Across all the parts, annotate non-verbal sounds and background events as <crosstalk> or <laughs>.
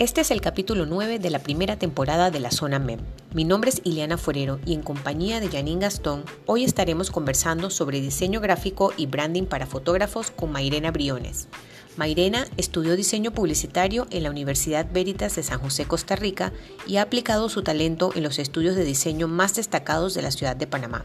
Este es el capítulo 9 de la primera temporada de la Zona MEM. Mi nombre es Ileana Forero y en compañía de Janine Gastón, hoy estaremos conversando sobre diseño gráfico y branding para fotógrafos con Mairena Briones. Mairena estudió diseño publicitario en la Universidad Veritas de San José, Costa Rica, y ha aplicado su talento en los estudios de diseño más destacados de la ciudad de Panamá.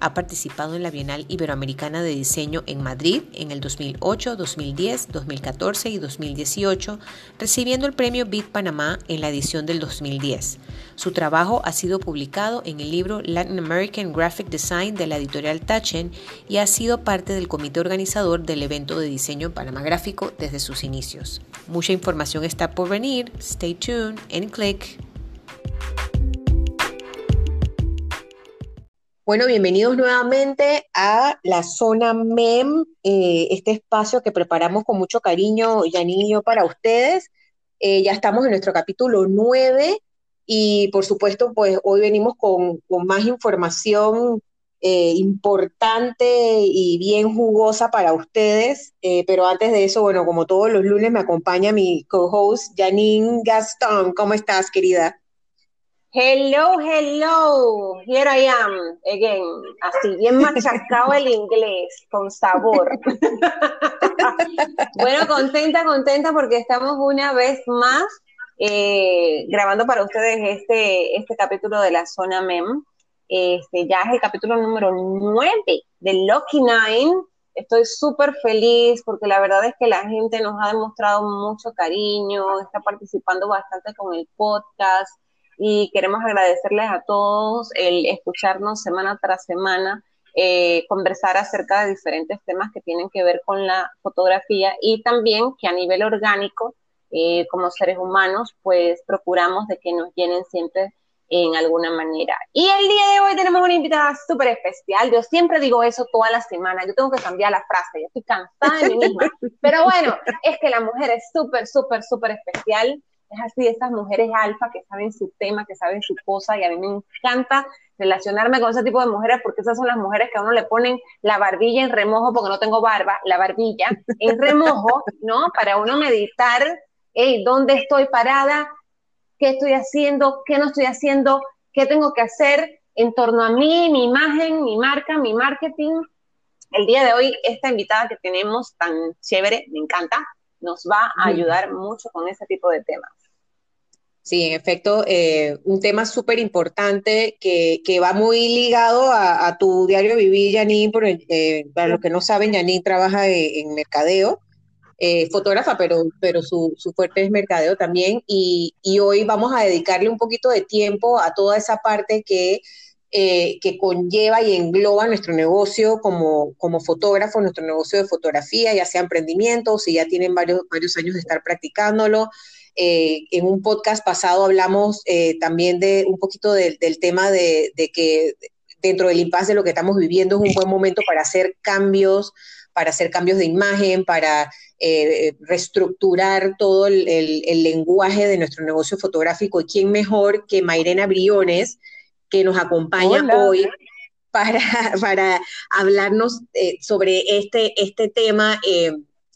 Ha participado en la Bienal Iberoamericana de Diseño en Madrid en el 2008, 2010, 2014 y 2018, recibiendo el premio BIT Panamá en la edición del 2010. Su trabajo ha sido publicado en el libro Latin American Graphic Design de la editorial Tachen y ha sido parte del comité organizador del evento de diseño Panamá Gráfico desde sus inicios. Mucha información está por venir. Stay tuned and click. Bueno, bienvenidos nuevamente a la zona MEM, eh, este espacio que preparamos con mucho cariño, Janine y yo, para ustedes. Eh, ya estamos en nuestro capítulo 9 y por supuesto, pues hoy venimos con, más información eh, importante y bien jugosa para ustedes. pero antes de eso, bueno, como todos los lunes me acompaña mi co-host Janine Gastón. ¿Cómo estás, querida? Hello, hello, here I am again. Así, bien machacado el inglés, con sabor. <laughs> bueno, contenta, contenta porque estamos una vez más eh, grabando para ustedes este, este capítulo de la zona MEM. Este, ya es el capítulo número 9 de Lucky Nine. Estoy súper feliz porque la verdad es que la gente nos ha demostrado mucho cariño, está participando bastante con el podcast y queremos agradecerles a todos el escucharnos semana tras semana, eh, conversar acerca de diferentes temas que tienen que ver con la fotografía y también que a nivel orgánico, eh, como seres humanos, pues procuramos de que nos llenen siempre en alguna manera. Y el día de hoy tenemos una invitada súper especial. Yo siempre digo eso toda la semana. Yo tengo que cambiar la frase. Yo estoy cansada de mí misma. <laughs> Pero bueno, es que la mujer es súper, súper, súper especial es así, esas mujeres alfa que saben su tema, que saben su cosa, y a mí me encanta relacionarme con ese tipo de mujeres porque esas son las mujeres que a uno le ponen la barbilla en remojo, porque no tengo barba, la barbilla en remojo, ¿no? Para uno meditar, hey, ¿dónde estoy parada? ¿Qué estoy haciendo? ¿Qué no estoy haciendo? ¿Qué tengo que hacer en torno a mí, mi imagen, mi marca, mi marketing? El día de hoy, esta invitada que tenemos tan chévere, me encanta, nos va a ayudar mucho con ese tipo de temas. Sí, en efecto, eh, un tema súper importante que, va muy ligado a, tu diario vivir, Janine, eh, para los que no saben, Janine trabaja en, mercadeo, eh, fotógrafa, pero, pero su, fuerte es mercadeo también, y, hoy vamos a dedicarle un poquito de tiempo a toda esa parte que, que conlleva y engloba nuestro negocio como, como fotógrafo, nuestro negocio de fotografía, ya sea emprendimiento, si ya tienen varios, varios años de estar practicándolo, eh, en un podcast pasado hablamos eh, también de un poquito del tema de, que dentro del impasse de lo que estamos viviendo es un buen momento para hacer cambios, para hacer cambios de imagen, para eh, reestructurar todo el, lenguaje de nuestro negocio fotográfico. ¿Y quién mejor que Mairena Briones, que nos acompaña hoy para, <laughs> para hablarnos sobre este, este tema?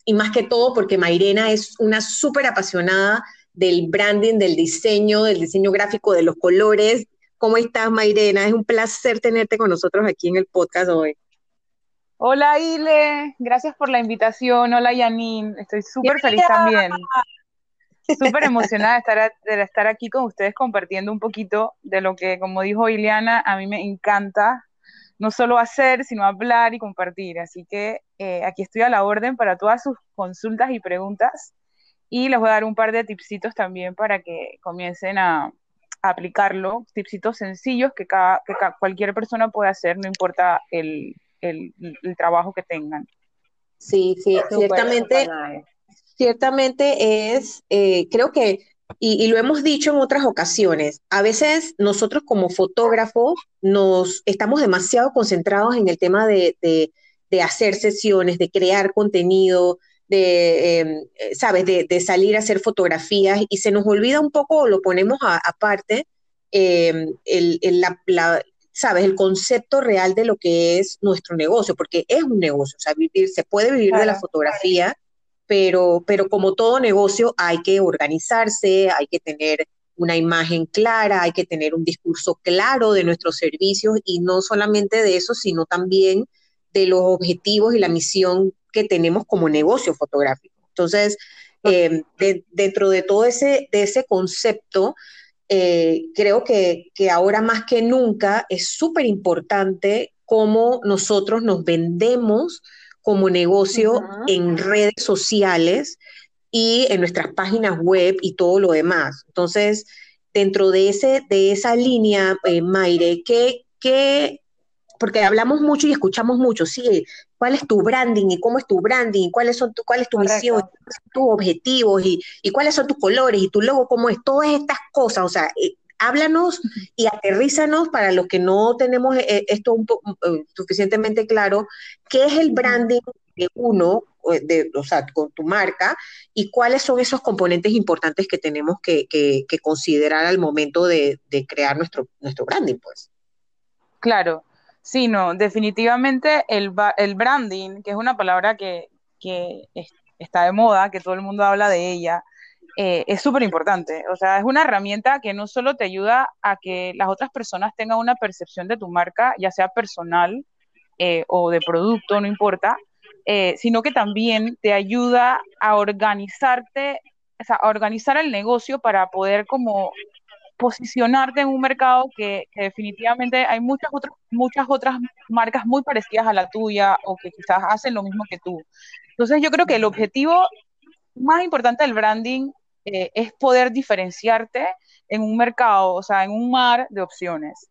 y más que todo porque Mairena es una súper apasionada del branding, del diseño, del diseño gráfico, de los colores. ¿Cómo estás, Mairena? Es un placer tenerte con nosotros aquí en el podcast hoy. Hola, Ile. Gracias por la invitación. Hola, Yanin. Estoy súper feliz también. Súper emocionada de estar, de estar aquí con ustedes compartiendo un poquito de lo que, como dijo Ileana, a mí me encanta no solo hacer, sino hablar y compartir. Así que eh, aquí estoy a la orden para todas sus consultas y preguntas y les voy a dar un par de tipsitos también para que comiencen a, aplicarlo, tipsitos sencillos que, cada, que cualquier persona puede hacer, no importa el, trabajo que tengan. Sí, sí, ciertamente, ciertamente es, eh, creo que y, lo hemos dicho en otras ocasiones, a veces nosotros como fotógrafos nos estamos demasiado concentrados en el tema de, hacer sesiones, de crear contenido, de, em, eh, ¿sabes?, de, salir a hacer fotografías y se nos olvida un poco, lo ponemos aparte, em, el, ¿sabes?, el concepto real de lo que es nuestro negocio, porque es un negocio, o sea, vivir, se puede vivir de la fotografía, pero, pero como todo negocio hay que organizarse, hay que tener una imagen clara, hay que tener un discurso claro de nuestros servicios y no solamente de eso, sino también de los objetivos y la misión que tenemos como negocio fotográfico. Entonces, eh, dentro de todo ese, de ese concepto, eh, creo que, ahora más que nunca es súper importante cómo nosotros nos vendemos como negocio en redes sociales y en nuestras páginas web y todo lo demás. Entonces, dentro de, ese, de esa línea, eh, Maire, ¿qué, ¿qué, porque hablamos mucho y escuchamos mucho, sí, cuál es tu branding y cómo es tu branding, cuáles son tu, cuál es tu misión, cuáles son tus objetivos y, y, cuáles son tus colores y tu logo, cómo es, todas estas cosas, o sea, eh, háblanos y aterrízanos para los que no tenemos eh, esto un suficientemente claro, qué es el branding de uno de, o sea, con tu marca y cuáles son esos componentes importantes que tenemos que, considerar al momento de, crear nuestro, nuestro branding, pues. Claro, sí, no, definitivamente el, el branding, que es una palabra que, está de moda, que todo el mundo habla de ella, eh, es súper importante. O sea, es una herramienta que no solo te ayuda a que las otras personas tengan una percepción de tu marca, ya sea personal eh, o de producto, no importa, eh, sino que también te ayuda a organizarte, o sea, a organizar el negocio para poder como posicionarte en un mercado que, definitivamente hay muchas otras, muchas otras marcas muy parecidas a la tuya o que quizás hacen lo mismo que tú. Entonces yo creo que el objetivo más importante del branding eh, es poder diferenciarte en un mercado, o sea, en un mar de opciones.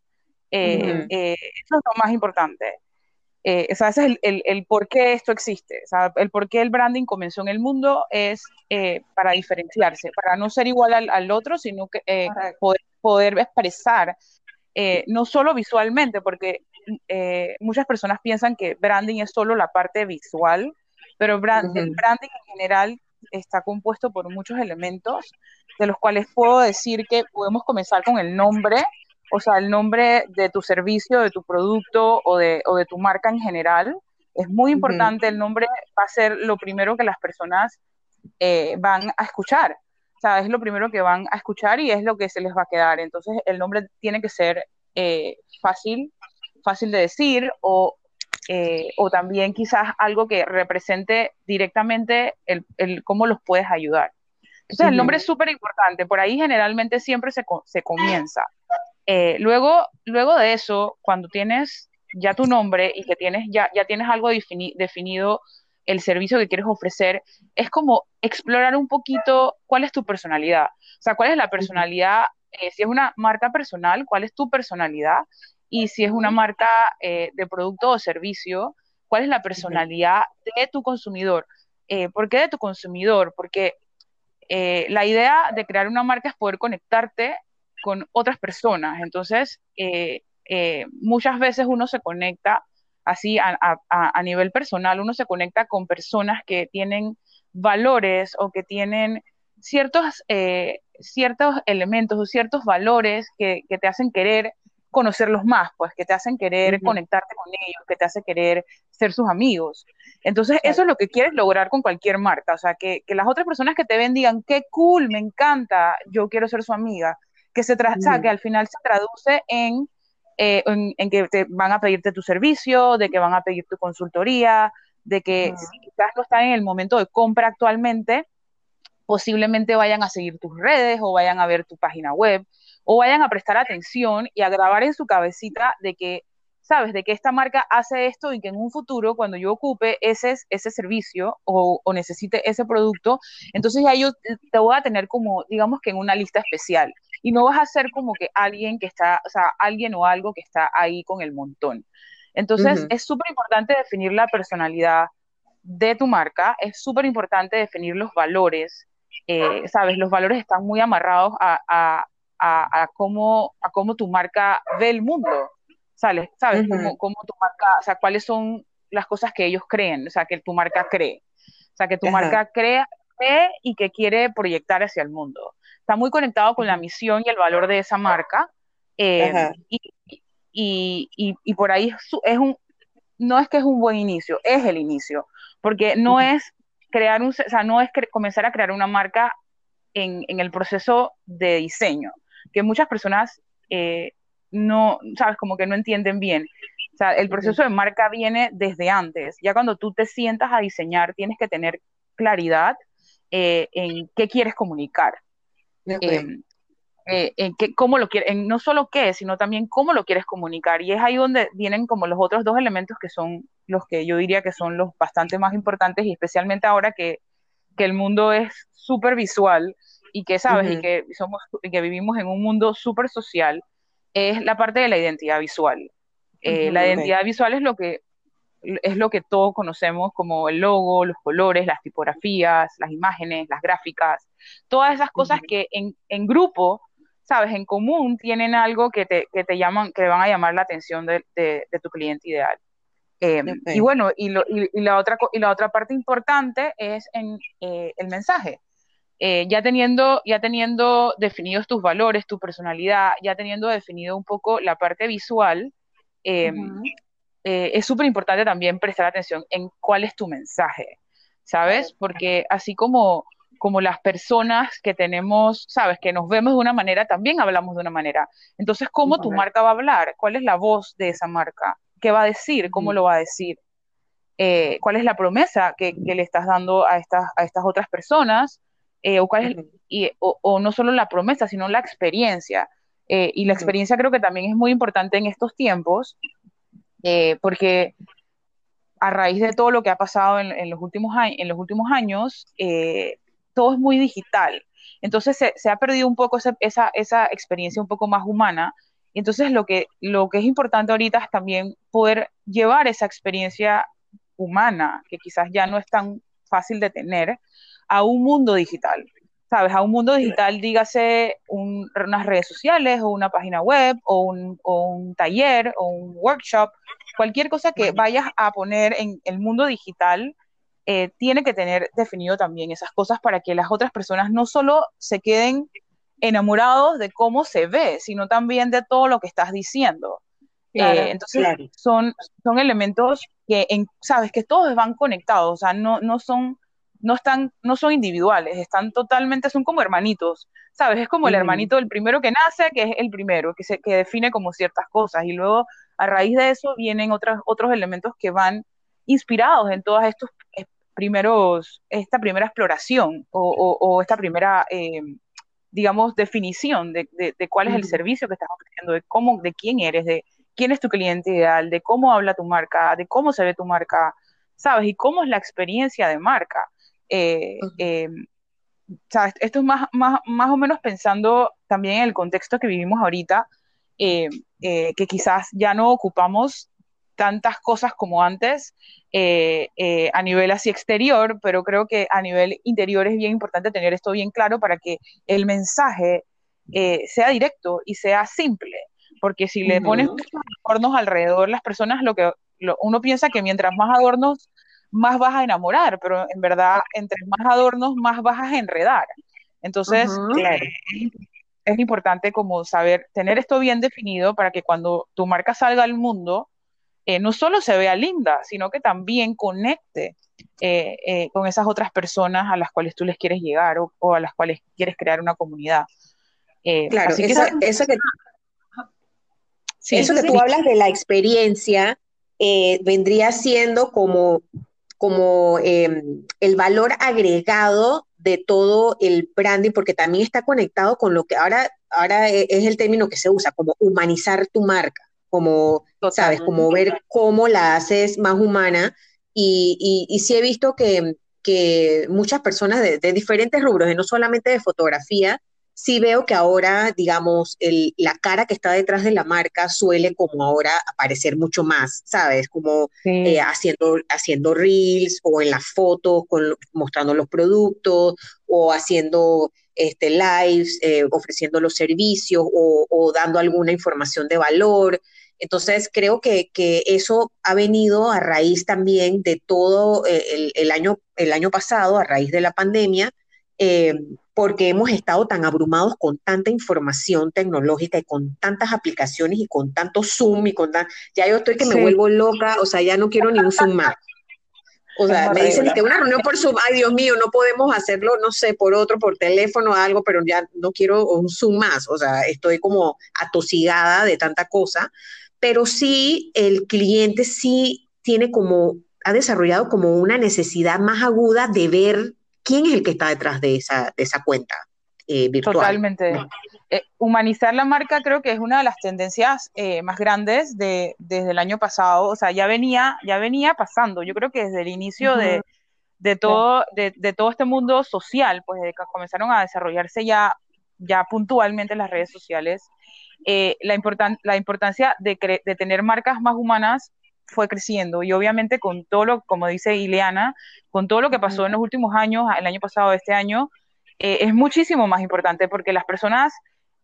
Eh, eso es lo más importante. Eh, ese es el, el, por qué esto existe. O sea, el por qué el branding comenzó en el mundo es eh, para diferenciarse, para no ser igual al, otro, sino que eh, poder, expresar, no solo visualmente, porque muchas personas piensan que branding es solo la parte visual, pero el branding en general está compuesto por muchos elementos, de los cuales puedo decir que podemos comenzar con el nombre, o sea, el nombre de tu servicio, de tu producto o de, o de tu marca en general. Es muy importante, el nombre va a ser lo primero que las personas eh, van a escuchar. O sea, es lo primero que van a escuchar y es lo que se les va a quedar. Entonces, el nombre tiene que ser eh, fácil, fácil de decir o, eh, o también quizás algo que represente directamente el, el cómo los puedes ayudar. Entonces, el nombre es súper importante. Por ahí generalmente siempre se, se comienza. Eh, luego, luego de eso, cuando tienes ya tu nombre y que tienes, ya, ya tienes algo definido el servicio que quieres ofrecer, es como explorar un poquito cuál es tu personalidad. O sea, cuál es la personalidad, eh, si es una marca personal, cuál es tu personalidad, y si es una marca eh, de producto o servicio, cuál es la personalidad de tu consumidor. ¿Por qué de tu consumidor? Porque la idea de crear una marca es poder conectarte con otras personas. Entonces, eh, eh, muchas veces uno se conecta así a, nivel personal, uno se conecta con personas que tienen valores o que tienen ciertos, eh, ciertos elementos o ciertos valores que, te hacen querer conocerlos más, pues que te hacen querer conectarte con ellos, que te hace querer ser sus amigos. Entonces, eso es lo que quieres lograr con cualquier marca, o sea, que, que las otras personas que te ven digan, qué cool, me encanta, yo quiero ser su amiga que, se que al final se traduce eh, en, en, que te van a pedirte tu servicio, de que van a pedir tu consultoría, de que si quizás no están en el momento de compra actualmente, posiblemente vayan a seguir tus redes o vayan a ver tu página web o vayan a prestar atención y a grabar en su cabecita de que, sabes, de que esta marca hace esto y que en un futuro, cuando yo ocupe ese, ese servicio o, o necesite ese producto, entonces ya yo te voy a tener como, digamos que en una lista especial y no vas a ser como que alguien que está, o sea, alguien o algo que está ahí con el montón. Entonces, es súper importante definir la personalidad de tu marca, es súper importante definir los valores, eh, ¿sabes? Los valores están muy amarrados a, a, a, cómo, a cómo tu marca ve el mundo, ¿sabes? ¿Sabes? cómo, tu marca, o sea, cuáles son las cosas que ellos creen, o sea, que tu marca cree. O sea, que tu marca cree, cree y que quiere proyectar hacia el mundo está muy conectado con la misión y el valor de esa marca. Eh, y, y, por ahí es un, no es que es un buen inicio, es el inicio, porque no es crear un, o sea, no es comenzar a crear una marca en, en, el proceso de diseño, que muchas personas eh, no, sabes, como que no entienden bien. O sea, el proceso de marca viene desde antes. Ya cuando tú te sientas a diseñar, tienes que tener claridad eh, en qué quieres comunicar. Em, eh, en qué, cómo lo quieres, no solo qué, sino también cómo lo quieres comunicar. Y es ahí donde vienen como los otros dos elementos que son los que yo diría que son los bastante más importantes y especialmente ahora que, que el mundo es súper visual y que sabes y que somos y que vivimos en un mundo súper social es la parte de la identidad visual. Eh, la identidad visual es lo que es lo que todos conocemos como el logo, los colores, las tipografías, las imágenes, las gráficas, todas esas cosas que en, en, grupo, sabes, en común tienen algo que te, que te llaman, que van a llamar la atención de, de, tu cliente ideal. Em, y bueno, y, lo, y, la otra, y la otra parte importante es en eh, el mensaje. Eh, ya, teniendo, ya teniendo definidos tus valores, tu personalidad, ya teniendo definido un poco la parte visual, em, eh, es súper importante también prestar atención en cuál es tu mensaje, ¿sabes? Porque así como, como las personas que tenemos, ¿sabes? Que nos vemos de una manera, también hablamos de una manera. Entonces, ¿cómo tu marca va a hablar? ¿Cuál es la voz de esa marca? ¿Qué va a decir? ¿Cómo lo va a decir? Eh, ¿Cuál es la promesa que, que, le estás dando a estas, a estas otras personas? Eh, o, cuál es, y, o, no solo la promesa, sino la experiencia. Eh, y la experiencia creo que también es muy importante en estos tiempos, eh, porque a raíz de todo lo que ha pasado en, los, últimos en los últimos años, todo es muy digital. Entonces se, se ha perdido un poco esa, esa, esa, experiencia un poco más humana. Entonces lo que, lo que es importante ahorita es también poder llevar esa experiencia humana, que quizás ya no es tan fácil de tener, a un mundo digital, ¿sabes? A un mundo digital, dígase unas redes sociales o una página web o un, taller o un workshop, cualquier cosa que vayas a poner en el mundo digital, eh, tiene que tener definido también esas cosas para que las otras personas no solo se queden enamorados de cómo se ve, sino también de todo lo que estás diciendo. Eh, entonces, son, son elementos que, en, sabes, que todos van conectados, o sea, no, no son no están, no son individuales, están totalmente, son como hermanitos, ¿sabes? Es como el hermanito del primero que nace, que es el primero, que, se, que define como ciertas cosas, y luego a raíz de eso vienen otros otros elementos que van inspirados en todos estos eh, primeros, esta primera exploración o, esta primera, eh, digamos, definición de, cuál es el servicio que estás ofreciendo, de cómo, de quién eres, de quién es tu cliente ideal, de cómo habla tu marca, de cómo se ve tu marca, ¿sabes? Y cómo es la experiencia de marca. Eh, eh, esto es más, más, más, o menos pensando también en el contexto que vivimos ahorita, eh, que quizás ya no ocupamos tantas cosas como antes a nivel así exterior, pero creo que a nivel interior es bien importante tener esto bien claro para que el mensaje sea directo y sea simple, porque si le pones adornos alrededor, las personas lo que uno piensa que mientras más adornos más vas a enamorar, pero en verdad, entre más adornos, más vas a enredar. Entonces, eh, es importante como saber, tener esto bien definido para que cuando tu marca salga al mundo, eh, no solo se vea linda, sino que también conecte eh, con esas otras personas a las cuales tú les quieres llegar o, a las cuales quieres crear una comunidad. claro, eso, que, eso que tú hablas de la experiencia vendría siendo como como em, el valor agregado de todo el branding, porque también está conectado con lo que ahora, ahora e, es el término que se usa, como humanizar tu marca, como, ¿sabes? Como ver cómo la haces más humana. Y, y, sí he visto que, que muchas personas de, de, diferentes rubros, y no solamente de fotografía, sí veo que ahora, digamos, el, la cara que está detrás de la marca suele como ahora aparecer mucho más, ¿sabes? Como eh, haciendo, haciendo reels o en las fotos, con, mostrando los productos o haciendo este, lives, eh, ofreciendo los servicios o, dando alguna información de valor. Entonces, creo que, que, eso ha venido a raíz también de todo eh, el, el, año, el año pasado, a raíz de la pandemia, eh, porque hemos estado tan abrumados con tanta información tecnológica y con tantas aplicaciones y con tanto Zoom y con tan... Ya yo estoy que me vuelvo loca, o sea, ya no quiero ni un Zoom más. O sea, me dicen que una reunión por Zoom, ay Dios mío, no podemos hacerlo, no sé, por otro, por teléfono o algo, pero ya no quiero un Zoom más. O sea, estoy como atosigada de tanta cosa. Pero sí, el cliente sí tiene como, ha desarrollado como una necesidad más aguda de ver quién es el que está detrás de esa, de esa cuenta eh, virtual. Totalmente. Eh, humanizar la marca creo que es una de las tendencias eh, más grandes de, desde el año pasado. O sea, ya venía, ya venía pasando. Yo creo que desde el inicio de, de, todo, de, de, todo este mundo social, pues desde que comenzaron a desarrollarse ya, ya puntualmente las redes sociales, la, importan la importancia de, de tener marcas más humanas fue creciendo y obviamente con todo lo, como dice Ileana, con todo lo que pasó en los últimos años, el año pasado, este año, eh, es muchísimo más importante porque las personas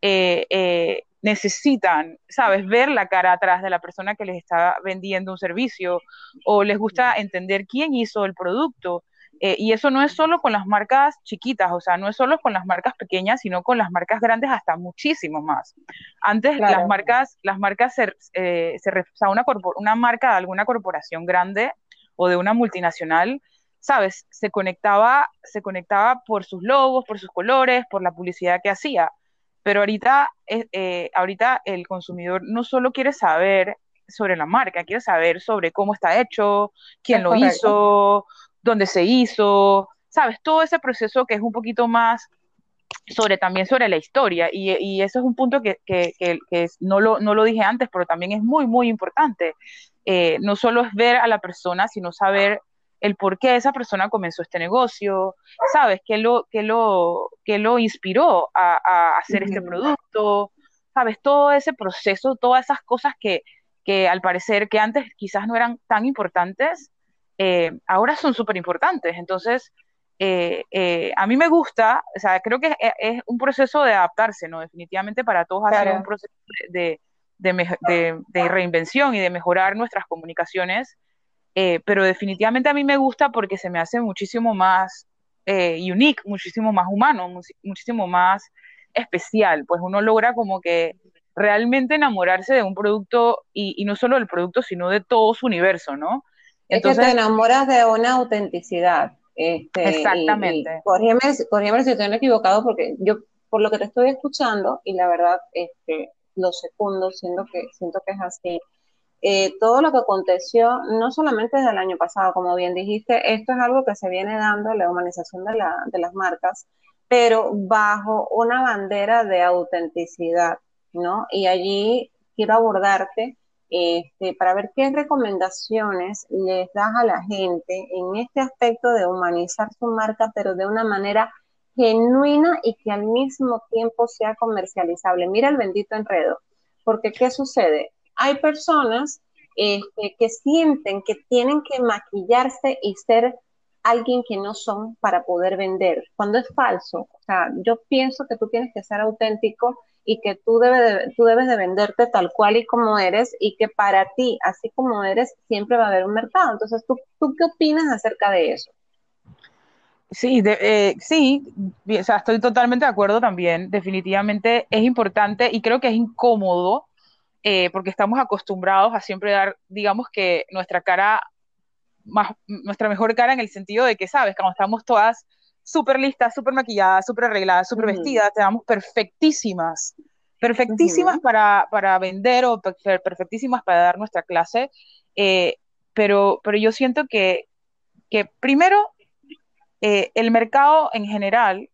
eh, eh, necesitan, ¿sabes?, ver la cara atrás de la persona que les está vendiendo un servicio o les gusta entender quién hizo el producto. Y eso no es solo con las marcas chiquitas, o sea, no es solo con las marcas pequeñas, sino con las marcas grandes hasta muchísimo más. Antes las marcas, las marcas se, se o sea, una, una marca de alguna corporación grande o de una multinacional ¿sabes? Se conectaba, se conectaba por sus logos, por sus colores, por la publicidad que hacía. Pero ahorita, eh, eh, ahorita el consumidor no solo quiere saber sobre la marca, quiere saber sobre cómo está hecho, quién lo hizo, dónde se hizo, ¿sabes? Todo ese proceso que es un poquito más sobre también sobre la historia y, y eso es un punto que, que, que, no, lo, no, lo, dije antes, pero también es muy, muy importante. Eh, no solo es ver a la persona, sino saber el por qué esa persona comenzó este negocio, ¿sabes? ¿Qué lo, qué lo, qué lo inspiró a, hacer este producto? ¿Sabes? Todo ese proceso, todas esas cosas que, que al parecer que antes quizás no eran tan importantes, eh, ahora son súper importantes. Entonces, eh, eh, a mí me gusta, o sea, creo que es, un proceso de adaptarse, ¿no? Definitivamente para todos hacer un proceso de, de, de, reinvención y de mejorar nuestras comunicaciones eh, pero definitivamente a mí me gusta porque se me hace muchísimo más eh, unique, muchísimo más humano, muchísimo más especial, pues uno logra como que realmente enamorarse de un producto y, no solo del producto, sino de todo su universo, ¿no? Entonces, es que te enamoras de una autenticidad. Este, exactamente. corrígeme, si estoy equivocado, porque yo, por lo que te estoy escuchando, y la verdad, este, lo segundo, siento que, siento que es así, eh, todo lo que aconteció, no solamente desde el año pasado, como bien dijiste, esto es algo que se viene dando, la humanización de, la, de las marcas, pero bajo una bandera de autenticidad, ¿no? Y allí quiero abordarte este, para ver qué recomendaciones les das a la gente en este aspecto de humanizar su marca, pero de una manera genuina y que al mismo tiempo sea comercializable. Mira el bendito enredo, porque ¿qué sucede? hay personas este, que sienten que tienen que maquillarse y ser alguien que no son para poder vender, cuando es falso. O sea, yo pienso que tú tienes que ser auténtico y que tú, de, tú debes de venderte tal cual y como eres y que para ti, así como eres, siempre va a haber un mercado. Entonces, ¿tú, tú qué opinas acerca de eso? Sí, eh, sí, o sea, estoy totalmente de acuerdo también. Definitivamente es importante y creo que es incómodo eh, porque estamos acostumbrados a siempre dar, digamos que nuestra cara, más, nuestra mejor cara en el sentido de que, sabes, cuando estamos todas súper listas, súper maquilladas, súper arregladas, súper vestidas, te damos perfectísimas, perfectísimas para, para, vender o perfectísimas para dar nuestra clase, eh, pero, pero yo siento que, que primero, eh, el mercado en general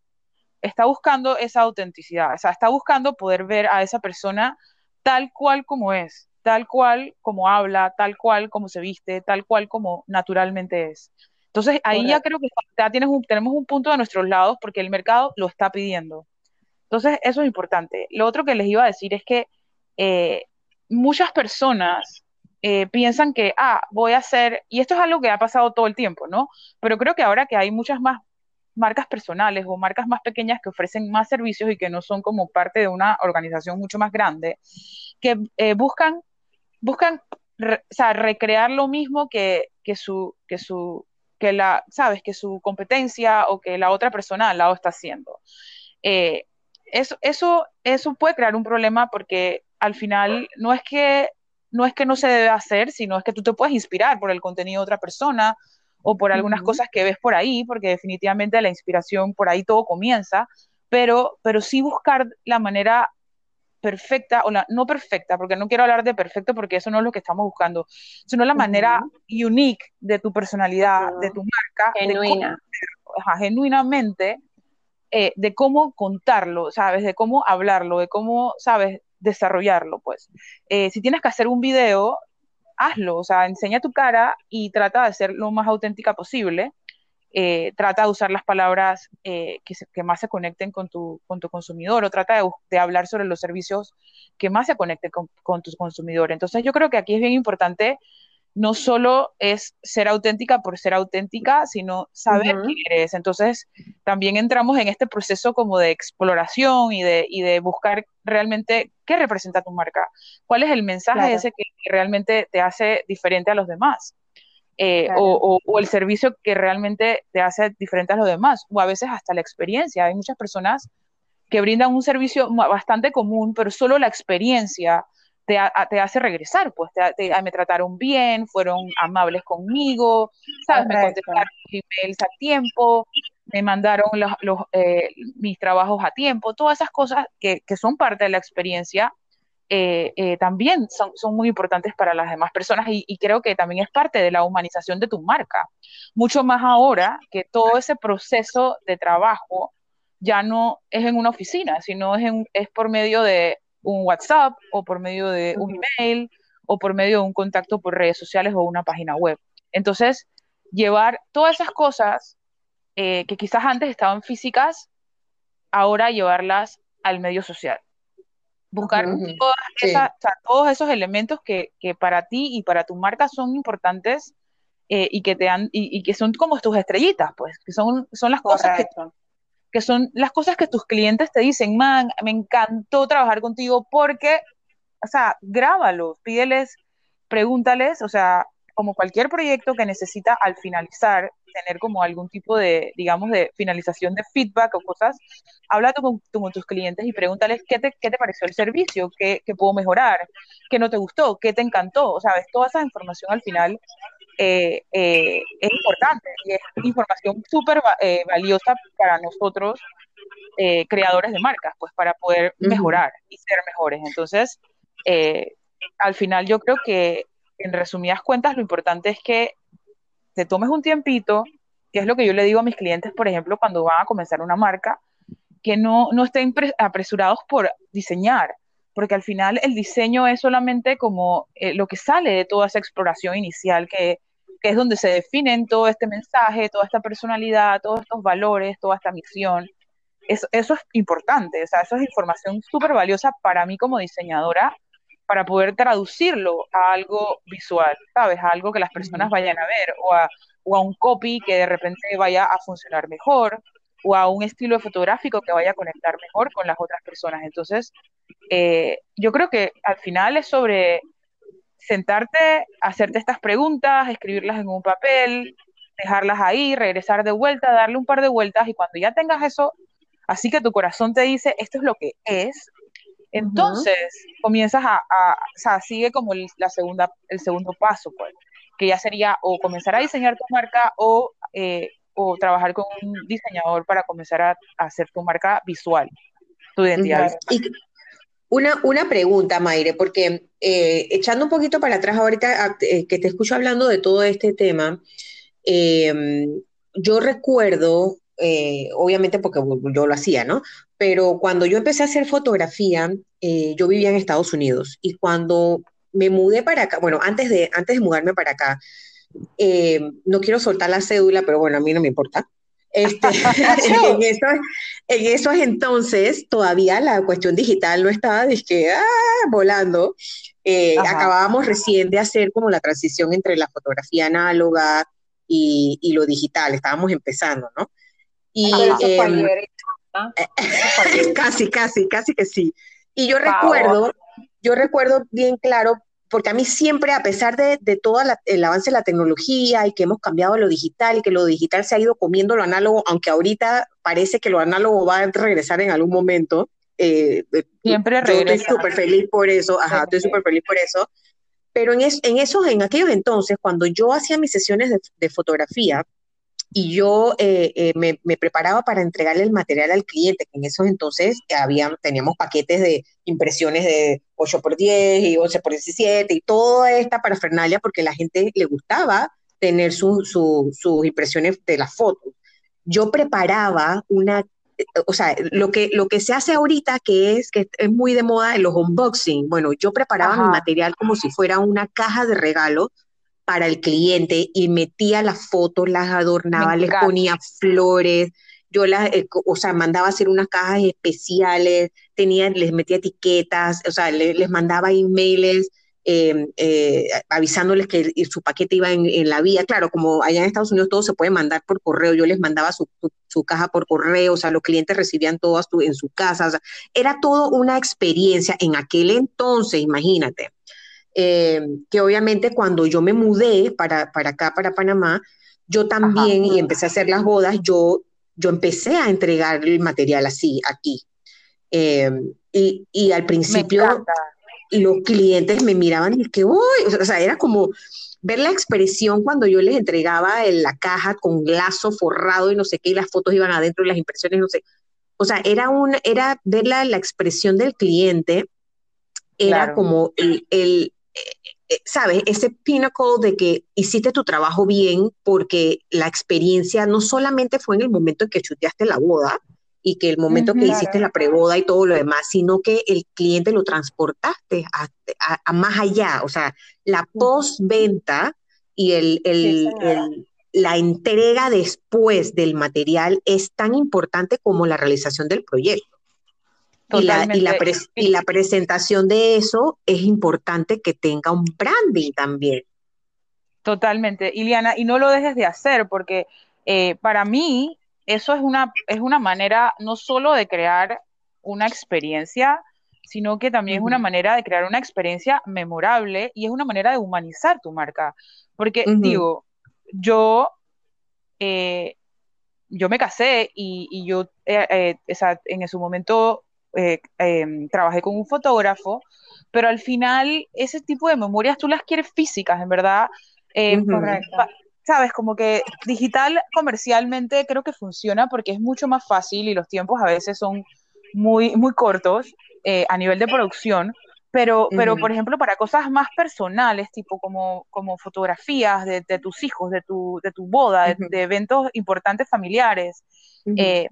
está buscando esa autenticidad, o sea, está buscando poder ver a esa persona tal cual como es, tal cual como habla, tal cual como se viste, tal cual como naturalmente es. Entonces ahí ya creo que ya tienes un, tenemos un punto de nuestros lados porque el mercado lo está pidiendo. Entonces eso es importante. Lo otro que les iba a decir es que eh, muchas personas eh, piensan que, ah, voy a hacer, y esto es algo que ha pasado todo el tiempo, ¿no? Pero creo que ahora que hay muchas más marcas personales o marcas más pequeñas que ofrecen más servicios y que no son como parte de una organización mucho más grande, que eh, buscan, buscan recrear lo mismo que, que, su, que, su, que, la, ¿sabes? que su competencia o que la otra persona al lado está haciendo. Eh, eso, eso, eso puede crear un problema porque al final no es que no es que no se debe hacer, sino es que tú te puedes inspirar por el contenido de otra persona o por algunas cosas que ves por ahí, porque definitivamente la inspiración por ahí todo comienza, pero, pero sí buscar la manera perfecta, o no perfecta, porque no quiero hablar de perfecto porque eso no es lo que estamos buscando, sino la manera unique de tu personalidad, de tu marca, genuina, genuinamente, eh, de cómo contarlo, ¿sabes? De cómo hablarlo, de cómo, ¿sabes? Desarrollarlo, pues. Eh, si tienes que hacer un video, hazlo, o sea, enseña tu cara y trata de ser lo más auténtica posible eh, trata de usar las palabras eh, que, más se conecten con tu, con tu consumidor o trata de, hablar sobre los servicios que más se conecten con, con tus consumidores. Entonces yo creo que aquí es bien importante no solo es ser auténtica por ser auténtica, sino saber quién eres. Entonces, también entramos en este proceso como de exploración y de, y de buscar realmente qué representa tu marca, cuál es el mensaje ese que, realmente te hace diferente a los demás. Eh, o, el servicio que realmente te hace diferente a los demás, o a veces hasta la experiencia. Hay muchas personas que brindan un servicio bastante común, pero solo la experiencia te, te hace regresar, pues te, me trataron bien, fueron amables conmigo, ¿sabes? Me contestaron emails a tiempo, me mandaron los, eh, mis trabajos a tiempo, todas esas cosas que, que son parte de la experiencia eh, eh, también son, son, muy importantes para las demás personas y, creo que también es parte de la humanización de tu marca. Mucho más ahora que todo ese proceso de trabajo ya no es en una oficina, sino es, es por medio de un WhatsApp o por medio de un email o por medio de un contacto por redes sociales o una página web. Entonces, llevar todas esas cosas eh, que quizás antes estaban físicas, ahora llevarlas al medio social buscar todos esos elementos que, para ti y para tu marca son importantes eh, y que te han, y, que son como tus estrellitas, pues, que son, son las cosas que, que, son las cosas que tus clientes te dicen, man, me encantó trabajar contigo porque, o sea, grábalos, pídeles, pregúntales, o sea, como cualquier proyecto que necesita al finalizar tener como algún tipo de, digamos, de finalización de feedback o cosas, habla con, tus clientes y pregúntales qué te, qué te pareció el servicio, qué, qué, puedo mejorar, qué no te gustó, qué te encantó, sabes, toda esa información al final eh, eh, es importante y es información súper eh, valiosa para nosotros, creadores de marcas, pues para poder mejorar y ser mejores. Entonces, al final yo creo que en resumidas cuentas, lo importante es que te tomes un tiempito, que es lo que yo le digo a mis clientes, por ejemplo, cuando van a comenzar una marca, que no, no estén apresurados por diseñar, porque al final el diseño es solamente como eh, lo que sale de toda esa exploración inicial, que, es donde se definen todo este mensaje, toda esta personalidad, todos estos valores, toda esta misión. Eso, eso es importante, o sea, eso es información súper valiosa para mí como diseñadora, para poder traducirlo a algo visual, ¿sabes? A algo que las personas vayan a ver o a, o a un copy que de repente vaya a funcionar mejor o a un estilo fotográfico que vaya a conectar mejor con las otras personas. Entonces, eh, yo creo que al final es sobre sentarte, hacerte estas preguntas, escribirlas en un papel, dejarlas ahí, regresar de vuelta, darle un par de vueltas y cuando ya tengas eso, así que tu corazón te dice, esto es lo que es, entonces, comienzas a, o sea, sigue como el, la segunda, el segundo paso, pues, que ya sería o comenzar a diseñar tu marca o, eh, o trabajar con un diseñador para comenzar a, hacer tu marca visual, tu identidad una, una, pregunta, Maire, porque eh, echando un poquito para atrás ahorita eh, que te escucho hablando de todo este tema, yo recuerdo eh, obviamente porque yo lo hacía, ¿no? Pero cuando yo empecé a hacer fotografía, eh, yo vivía en Estados Unidos y cuando me mudé para acá, bueno, antes de, antes de mudarme para acá, eh, no quiero soltar la cédula, pero bueno, a mí no me importa. Este, <laughs> <laughs> en, esos, en, esos, entonces todavía la cuestión digital no estaba que ah, volando. acabábamos recién de hacer como la transición entre la fotografía análoga y, y, lo digital, estábamos empezando, ¿no? Y, em, <laughs> casi, casi, casi que sí. Y yo recuerdo, yo recuerdo bien claro, porque a mí siempre, a pesar de, de todo el avance de la tecnología y que hemos cambiado lo digital y que lo digital se ha ido comiendo lo análogo, aunque ahorita parece que lo análogo va a regresar en algún momento. Eh, siempre regresa. Yo estoy súper feliz por eso, ajá, estoy súper feliz por eso. Pero en, en esos, en aquellos entonces, cuando yo hacía mis sesiones de, fotografía, y yo eh, eh, me, preparaba para entregarle el material al cliente, que en esos entonces teníamos paquetes de impresiones de 8x10 y 11x17 y toda esta parafernalia porque a la gente le gustaba tener sus impresiones de las fotos. Yo preparaba una o sea, lo que, lo que se hace ahorita, que es, que es muy de moda en los unboxing, bueno, yo preparaba mi material como si fuera una caja de regalo para el cliente y metía las fotos, las adornaba, les ponía flores, yo las, eh, o sea, mandaba hacer unas cajas especiales, tenía, les metía etiquetas, o sea, les mandaba emails, Em, eh, avisándoles que su paquete iba en, la vía. Claro, como allá en Estados Unidos todo se puede mandar por correo, yo les mandaba su, caja por correo, o sea, los clientes recibían todo en su casa. era todo una experiencia en aquel entonces, imagínate. Em, que obviamente cuando yo me mudé para, para acá, para Panamá, yo también, y empecé a hacer las bodas, yo, yo empecé a entregar el material así, aquí. Em, y, y, al principio los clientes me miraban y que, uy, o sea, era como ver la expresión cuando yo les entregaba en la caja con lazo forrado y no sé qué, y las fotos iban adentro y las impresiones, no sé. O sea, era, un, era ver la, expresión del cliente, era como el, el eh, ¿sabes? Ese pinnacle de que hiciste tu trabajo bien porque la experiencia no solamente fue en el momento en que chuteaste la boda, y que el momento que hiciste la preboda y todo lo demás, sino que el cliente lo transportaste a, más allá, o sea, la postventa y el, el, la entrega después del material es tan importante como la realización del proyecto. Y la, y, la y la, presentación de eso es importante que tenga un branding también. Totalmente, Iliana, y no lo dejes de hacer porque eh, para mí eso es una, es una manera no solo de crear una experiencia, sino que también es una manera de crear una experiencia memorable y es una manera de humanizar tu marca. Porque digo, yo, eh, yo me casé y, yo eh, eh, en su momento em, trabajé con un fotógrafo, pero al final ese tipo de memorias tú las quieres físicas, en verdad. sabes, como que digital comercialmente creo que funciona porque es mucho más fácil y los tiempos a veces son muy, muy cortos eh, a nivel de producción, pero, pero por ejemplo, para cosas más personales, tipo como, como fotografías de, tus hijos, de tu, de tu boda, de, eventos importantes familiares, eh,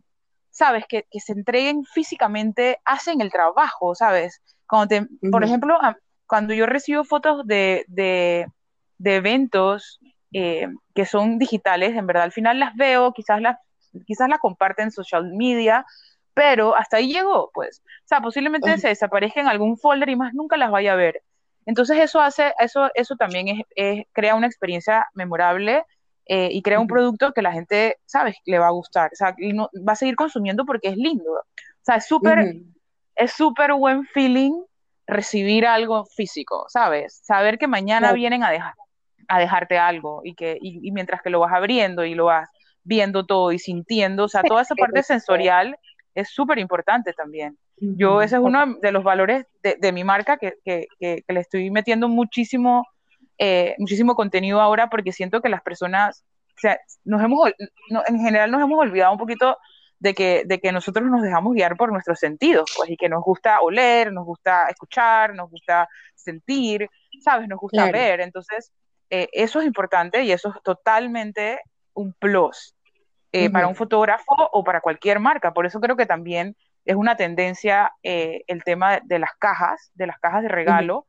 sabes, que, que, se entreguen físicamente, hacen el trabajo, ¿sabes? Cuando te, Por ejemplo, cuando yo recibo fotos de, de, de eventos eh, que son digitales, en verdad al final las veo, quizás las, quizás las comparten en social media, pero hasta ahí llegó, pues. O sea, posiblemente se desaparezca en algún folder y más nunca las vaya a ver. Entonces eso hace, eso, eso también es, crea una experiencia memorable eh, y crea un producto que la gente, ¿sabes?, le va a gustar. O sea, y no, va a seguir consumiendo porque es lindo. O sea, es súper, es súper buen feeling recibir algo físico, ¿sabes? Saber que mañana vienen a dejar, a dejarte algo y que y, mientras que lo vas abriendo y lo vas viendo todo y sintiendo, o sea, toda esa parte sensorial es súper importante también. Yo, ese es uno de los valores de, mi marca que, que, que, le estoy metiendo muchísimo, eh, muchísimo contenido ahora porque siento que las personas, o sea, nos hemos, en general nos hemos olvidado un poquito de que, de que nosotros nos dejamos guiar por nuestros sentidos, pues, y que nos gusta oler, nos gusta escuchar, nos gusta sentir, ¿sabes? Nos gusta ver. Entonces, eh, eso es importante y eso es totalmente un plus eh, para un fotógrafo o para cualquier marca. Por eso creo que también es una tendencia eh, el tema de, las cajas, de las cajas de regalo,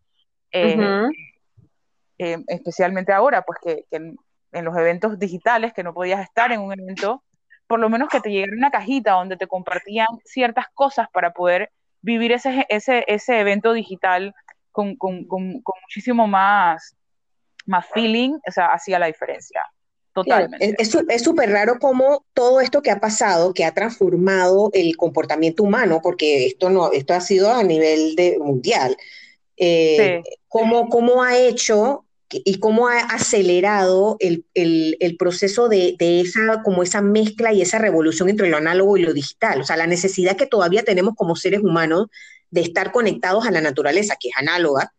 especialmente ahora, pues que, en, los eventos digitales, que no podías estar en un evento, por lo menos que te llegara una cajita donde te compartían ciertas cosas para poder vivir ese, ese, ese evento digital con, con, con muchísimo más más feeling, o sea, hacía la diferencia. Totalmente. es súper raro cómo todo esto que ha pasado, que ha transformado el comportamiento humano, porque esto no, esto ha sido a nivel de, mundial, eh, cómo, ha hecho y cómo ha acelerado el, proceso de, de, esa, como esa mezcla y esa revolución entre lo análogo y lo digital. O sea, la necesidad que todavía tenemos como seres humanos de estar conectados a la naturaleza, que es análoga,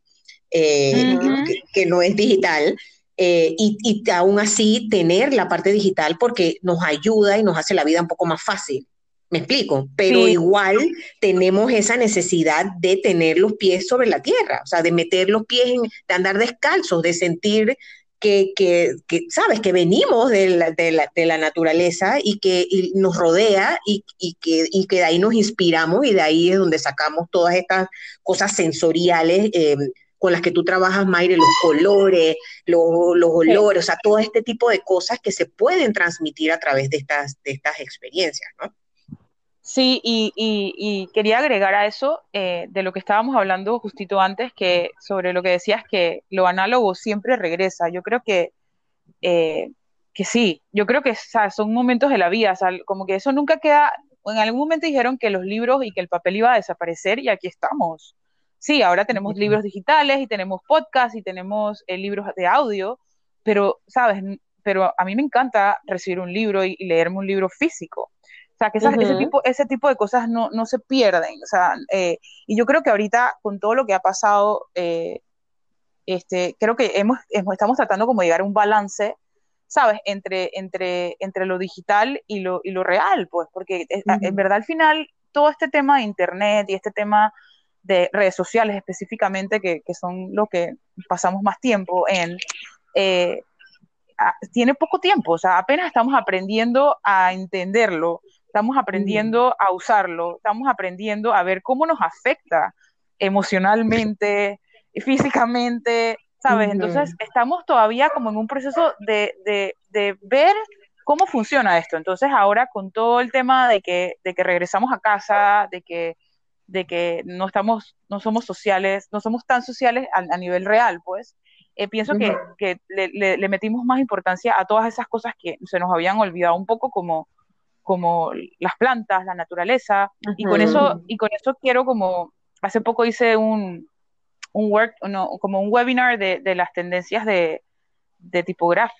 eh, que, no es digital. Eh, y, y, aún así tener la parte digital porque nos ayuda y nos hace la vida un poco más fácil. Me explico, pero igual tenemos esa necesidad de tener los pies sobre la tierra, o sea, de meter los pies, en, de andar descalzos, de sentir que, que, que, sabes, que venimos de la, de la, de la naturaleza y que nos rodea y, y, que, y que de ahí nos inspiramos y de ahí es donde sacamos todas estas cosas sensoriales. Eh, con las que tú trabajas, Mayre, los colores, los, los olores, o sea, todo este tipo de cosas que se pueden transmitir a través de estas, de estas experiencias, ¿no? Sí, y, quería agregar a eso eh, de lo que estábamos hablando justito antes, que sobre lo que decías que lo análogo siempre regresa. Yo creo que, eh, que sí, yo creo que son momentos de la vida, como que eso nunca queda, en algún momento dijeron que los libros y que el papel iba a desaparecer y aquí estamos. Sí, ahora tenemos libros digitales y tenemos podcasts y tenemos eh, libros de audio, pero, ¿sabes? Pero a mí me encanta recibir un libro y leerme un libro físico sea, que ese, tipo, ese tipo de cosas no, no se pierden. O sea, eh, y yo creo que ahorita, con todo lo que ha pasado, eh, este, creo que hemos, estamos tratando como de llegar a un balance, ¿sabes? Entre, entre, entre lo digital y lo, y lo real, pues, porque en verdad al final todo este tema de Internet y este tema de redes sociales específicamente, que, que son lo que pasamos más tiempo en, eh, tiene poco tiempo, o sea, apenas estamos aprendiendo a entenderlo estamos aprendiendo a usarlo, estamos aprendiendo a ver cómo nos afecta emocionalmente, físicamente, ¿sabes? Entonces, estamos todavía como en un proceso de, de, de, ver cómo funciona esto. Entonces, ahora con todo el tema de que, de que regresamos a casa, de que, de que no, estamos, no somos sociales, no somos tan sociales a, nivel real, pues, eh, pienso que, que le, le, metimos más importancia a todas esas cosas que se nos habían olvidado un poco como como las plantas, la naturaleza, y con eso, y con eso quiero como, hace poco hice un, un work, como un webinar de, de las tendencias de, de,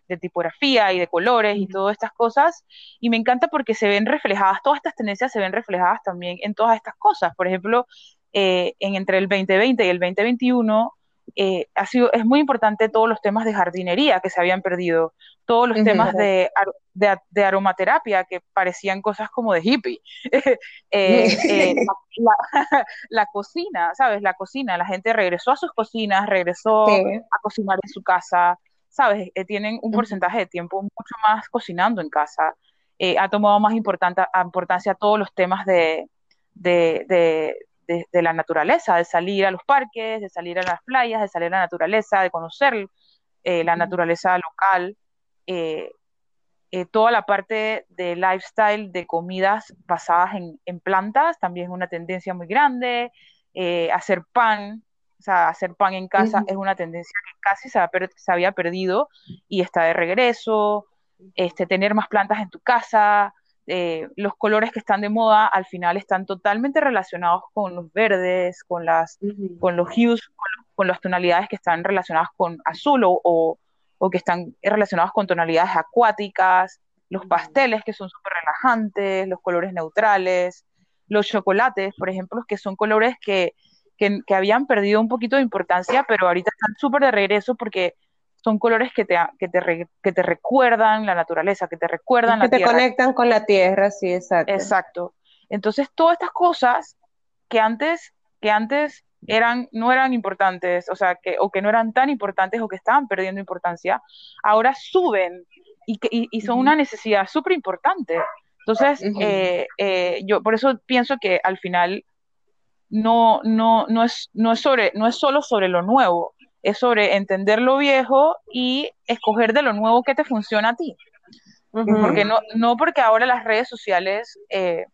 de, tipografía y de colores y todas estas cosas, y me encanta porque se ven reflejadas, todas estas tendencias se ven reflejadas también en todas estas cosas. Por ejemplo, eh, en entre el 2020 y el 2021, eh, ha sido, es muy importante todos los temas de jardinería que se habían perdido, todos los temas de, de, aromaterapia que parecían cosas como de hippie. <laughs> Eh, <laughs> eh, <laughs> la, cocina, ¿sabes? La cocina, la gente regresó a sus cocinas, regresó a cocinar en su casa, ¿sabes? tienen un porcentaje de tiempo mucho más cocinando en casa. ha tomado más importancia todos los temas de, de, de, la naturaleza, de salir a los parques, de salir a las playas, de salir a la naturaleza, de conocer eh, la naturaleza local, eh, eh, toda la parte de lifestyle, de comidas basadas en, plantas, también es una tendencia muy grande, hacer pan, o sea, hacer pan en casa es una tendencia que casi se, se, había perdido y está de regreso, este, tener más plantas en tu casa, eh, los colores que están de moda al final están totalmente relacionados con los verdes, con, las, con los hues, con, las tonalidades que están relacionadas con azul o, o, que están relacionadas con tonalidades acuáticas, los pasteles que son súper relajantes, los colores neutrales, los chocolates, por ejemplo, que son colores que, que, que habían perdido un poquito de importancia, pero ahorita están súper de regreso porque son colores que te, que te, que te recuerdan la naturaleza, que te recuerdan la tierra. Que te conectan con la tierra, sí, exacto. Exacto. Entonces, todas estas cosas que antes, que antes eran, no eran importantes, o sea, que, o que no eran tan importantes o que estaban perdiendo importancia, ahora suben y, que, y, son una necesidad súper importante. Entonces, eh, eh, yo por eso pienso que al final no, no, no, es, no, es sobre, no es solo sobre lo nuevo, es sobre entender lo viejo y escoger de lo nuevo que te funciona a ti. Porque no, no porque ahora las redes sociales, eh,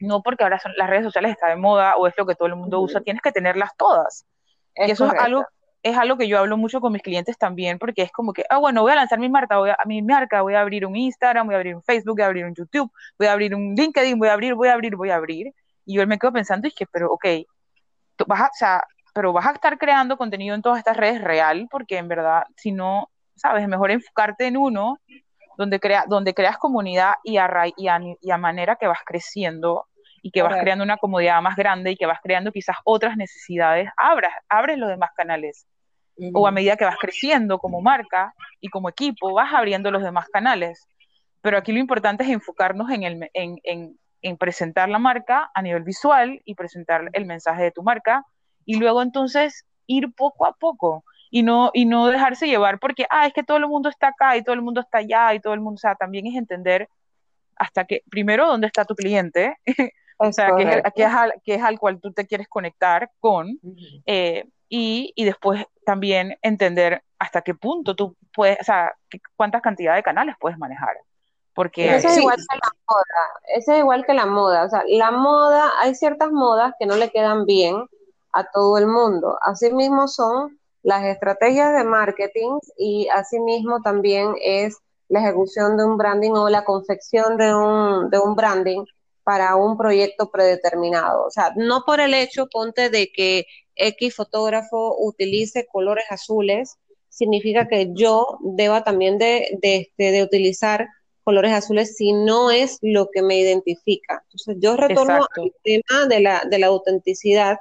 no porque ahora son, las redes sociales están de moda o es lo que todo el mundo usa, tienes que tenerlas todas. y eso es algo, es algo que yo hablo mucho con mis clientes también, porque es como que, ah, bueno, voy a lanzar mi marca, voy a, mi marca, voy a abrir un Instagram, voy a abrir un Facebook, voy a abrir un YouTube, voy a abrir un LinkedIn, voy a abrir, voy a abrir, voy a abrir. Y yo me quedo pensando, y es que, pero, ok, vas a, o sea, pero vas a estar creando contenido en todas estas redes real, porque en verdad, si no, sabes, es mejor enfocarte en uno donde, crea, donde creas comunidad y a, y, a, manera que vas creciendo y que vas creando una comodidad más grande y que vas creando quizás otras necesidades, abras, abres los demás canales. o a medida que vas creciendo como marca y como equipo, vas abriendo los demás canales. Pero aquí lo importante es enfocarnos en, el, en, en, en presentar la marca a nivel visual y presentar el mensaje de tu marca y luego entonces ir poco a poco y no, y no dejarse llevar porque, ah, es que todo el mundo está acá y todo el mundo está allá y todo el mundo, o sea, también es entender hasta que, primero, dónde está tu cliente, <laughs> o sea, que es, que, es al, que es, al, cual tú te quieres conectar con, eh, y, y, después también entender hasta qué punto tú puedes, o sea, cuántas cantidades de canales puedes manejar. Porque, eso es igual que la moda, eso es igual que la moda, o sea, la moda, hay ciertas modas que no le quedan bien a todo el mundo, asimismo son las estrategias de marketing y asimismo también es la ejecución de un branding o la confección de un, de un branding para un proyecto predeterminado. O sea, no por el hecho, ponte, de que X fotógrafo utilice colores azules, significa que yo deba también de, de, este, de utilizar colores azules si no es lo que me identifica. Entonces yo retorno al tema de la, de la autenticidad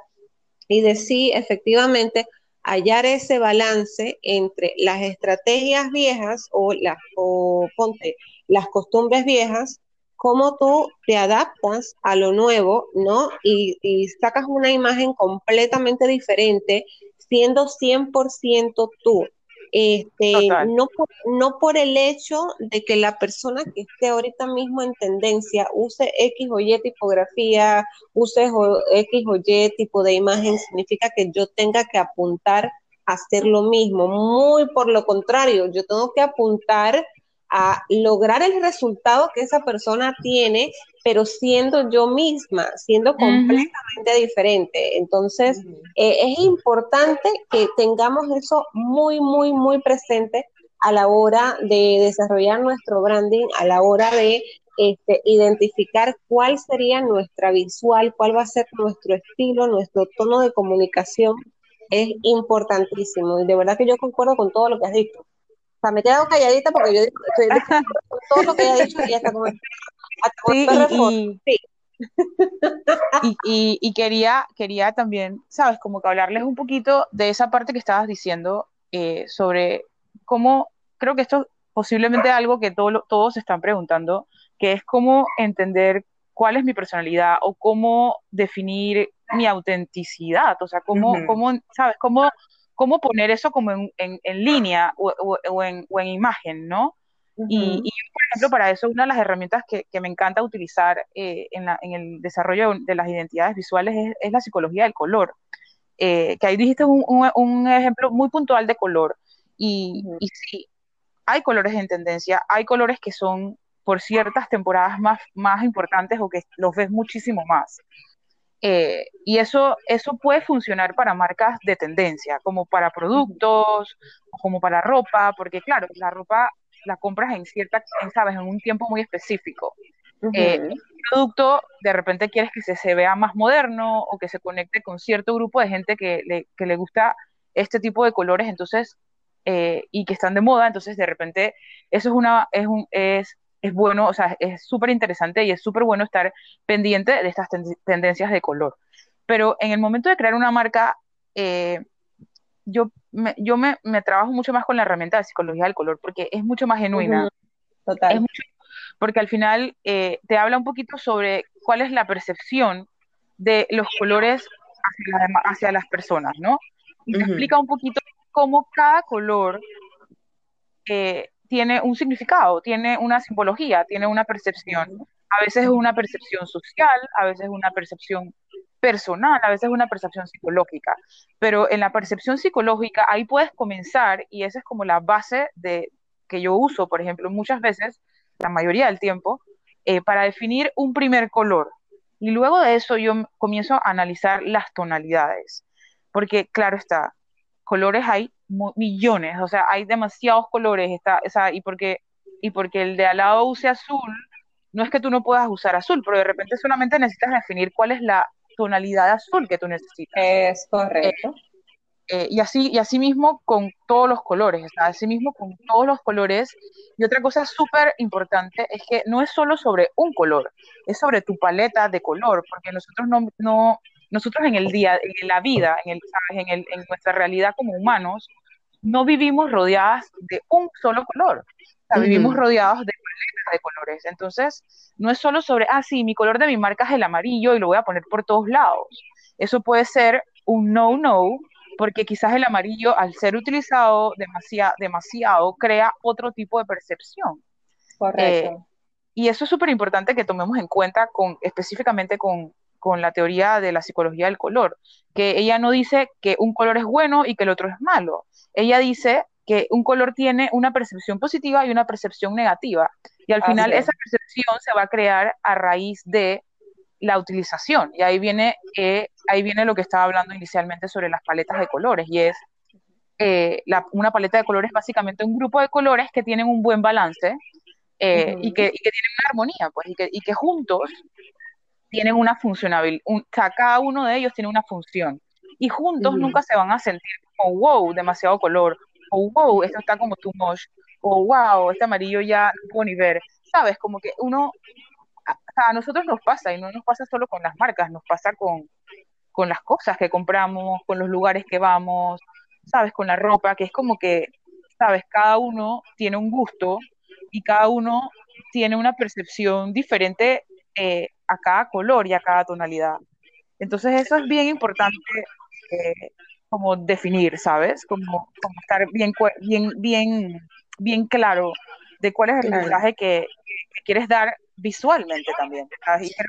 y de efectivamente hallar ese balance entre las estrategias viejas o las, o ponte, las costumbres viejas, cómo tú te adaptas a lo nuevo, ¿no? Y, y sacas una imagen completamente diferente, siendo 100% tú. Este, no, por, no por el hecho de que la persona que esté ahorita mismo en tendencia use X o Y tipografía, use X o Y tipo de imagen, significa que yo tenga que apuntar a hacer lo mismo. Muy por lo contrario, yo tengo que apuntar a lograr el resultado que esa persona tiene, pero siendo yo misma, siendo completamente diferente. Entonces, eh, es importante que tengamos eso muy, muy, muy presente a la hora de desarrollar nuestro branding, a la hora de este, identificar cuál sería nuestra visual, cuál va a ser nuestro estilo, nuestro tono de comunicación. Es importantísimo y de verdad que yo concuerdo con todo lo que has dicho. O sea, me he quedado calladita porque yo estoy todo lo que haya dicho y hasta como... <laughs> sí, y, y, y, quería, quería también, sabes, como que hablarles un poquito de esa parte que estabas diciendo eh, sobre cómo, creo que esto posiblemente algo que todo, todos se están preguntando, que es cómo entender cuál es mi personalidad o cómo definir mi autenticidad, o sea, cómo, cómo ¿sabes? Cómo cómo poner eso como en, en, línea o, o, en, o, en, imagen, ¿no? y, y, por ejemplo, para eso una de las herramientas que, que me encanta utilizar eh, en, la, en, el desarrollo de las identidades visuales es, es la psicología del color. Eh, que ahí dijiste un, un, un, ejemplo muy puntual de color. Y, y sí, hay colores en tendencia, hay colores que son por ciertas temporadas más, más importantes o que los ves muchísimo más. Eh, y eso, eso puede funcionar para marcas de tendencia, como para productos, como para ropa, porque claro, la ropa la compras en cierta, en, sabes, en un tiempo muy específico. Uh -huh. eh, un producto, de repente quieres que se, se, vea más moderno o que se conecte con cierto grupo de gente que le, que le gusta este tipo de colores, entonces, eh, y que están de moda, entonces de repente eso es una, es un, es es bueno, o sea, es súper interesante y es súper bueno estar pendiente de estas ten tendencias de color. Pero en el momento de crear una marca, eh, yo, me, yo me, me, trabajo mucho más con la herramienta de psicología del color porque es mucho más genuina. Uh -huh. Total. Es mucho, porque al final eh, te habla un poquito sobre cuál es la percepción de los colores hacia, la, hacia las personas, ¿no? Y te uh -huh. explica un poquito cómo cada color eh, tiene un significado, tiene una simbología, tiene una percepción. A veces es una percepción social, a veces es una percepción personal, a veces es una percepción psicológica. Pero en la percepción psicológica ahí puedes comenzar y esa es como la base de que yo uso, por ejemplo, muchas veces, la mayoría del tiempo, eh, para definir un primer color. Y luego de eso yo comienzo a analizar las tonalidades. Porque claro está, colores hay millones, o sea, hay demasiados colores, está, o sea, y porque, y porque el de al lado use azul, no es que tú no puedas usar azul, pero de repente solamente necesitas definir cuál es la tonalidad azul que tú necesitas. Es correcto. Eh, eh, y, así, y así mismo con todos los colores, o sea, así mismo con todos los colores. Y otra cosa súper importante es que no es solo sobre un color, es sobre tu paleta de color, porque nosotros no, no nosotros en el día, en la vida, en, el, ¿sabes? En, el, en nuestra realidad como humanos, no vivimos rodeadas de un solo color, o sea, vivimos rodeados de paletas de colores. Entonces, no es solo sobre, ah, sí, mi color de mi marca es el amarillo y lo voy a poner por todos lados. Eso puede ser un no-no, porque quizás el amarillo, al ser utilizado demasiado, demasiado crea otro tipo de percepción. Correcto. Eh, y eso es súper importante que tomemos en cuenta con, específicamente con, con la teoría de la psicología del color, que ella no dice que un color es bueno y que el otro es malo. Ella dice que un color tiene una percepción positiva y una percepción negativa. Y al final esa percepción se va a crear a raíz de la utilización. Y ahí viene, eh, ahí viene lo que estaba hablando inicialmente sobre las paletas de colores, y es eh, una paleta de colores básicamente un grupo de colores que tienen un buen balance eh, y, que, y, que, tienen una armonía, pues, y que, y que juntos tienen una funcionabilidad, cada uno de ellos tiene una función, y juntos nunca se van a sentir como, wow, demasiado color, o wow, esto está como too much, o wow, este amarillo ya no puedo ni ver, ¿sabes? Como que uno a nosotros nos pasa, y no nos pasa solo con las marcas, nos pasa con, con las cosas que compramos, con los lugares que vamos, ¿sabes? Con la ropa, que es como que, ¿sabes? Cada uno tiene un gusto y cada uno tiene una percepción diferente eh, a cada color y a cada tonalidad. Entonces eso es bien importante eh, como definir, ¿sabes? Como, como, estar bien, bien, bien, bien claro de cuál es el mensaje que, que, quieres dar visualmente también.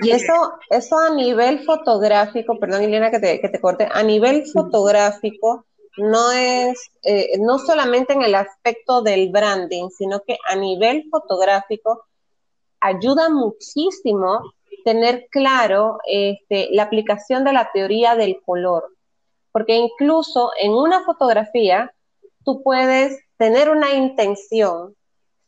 Y eso, eso a nivel fotográfico, perdón Elena que te, que te corte, a nivel fotográfico no es, eh, no solamente en el aspecto del branding, sino que a nivel fotográfico ayuda muchísimo tener claro este, la aplicación de la teoría del color, porque incluso en una fotografía tú puedes tener una intención,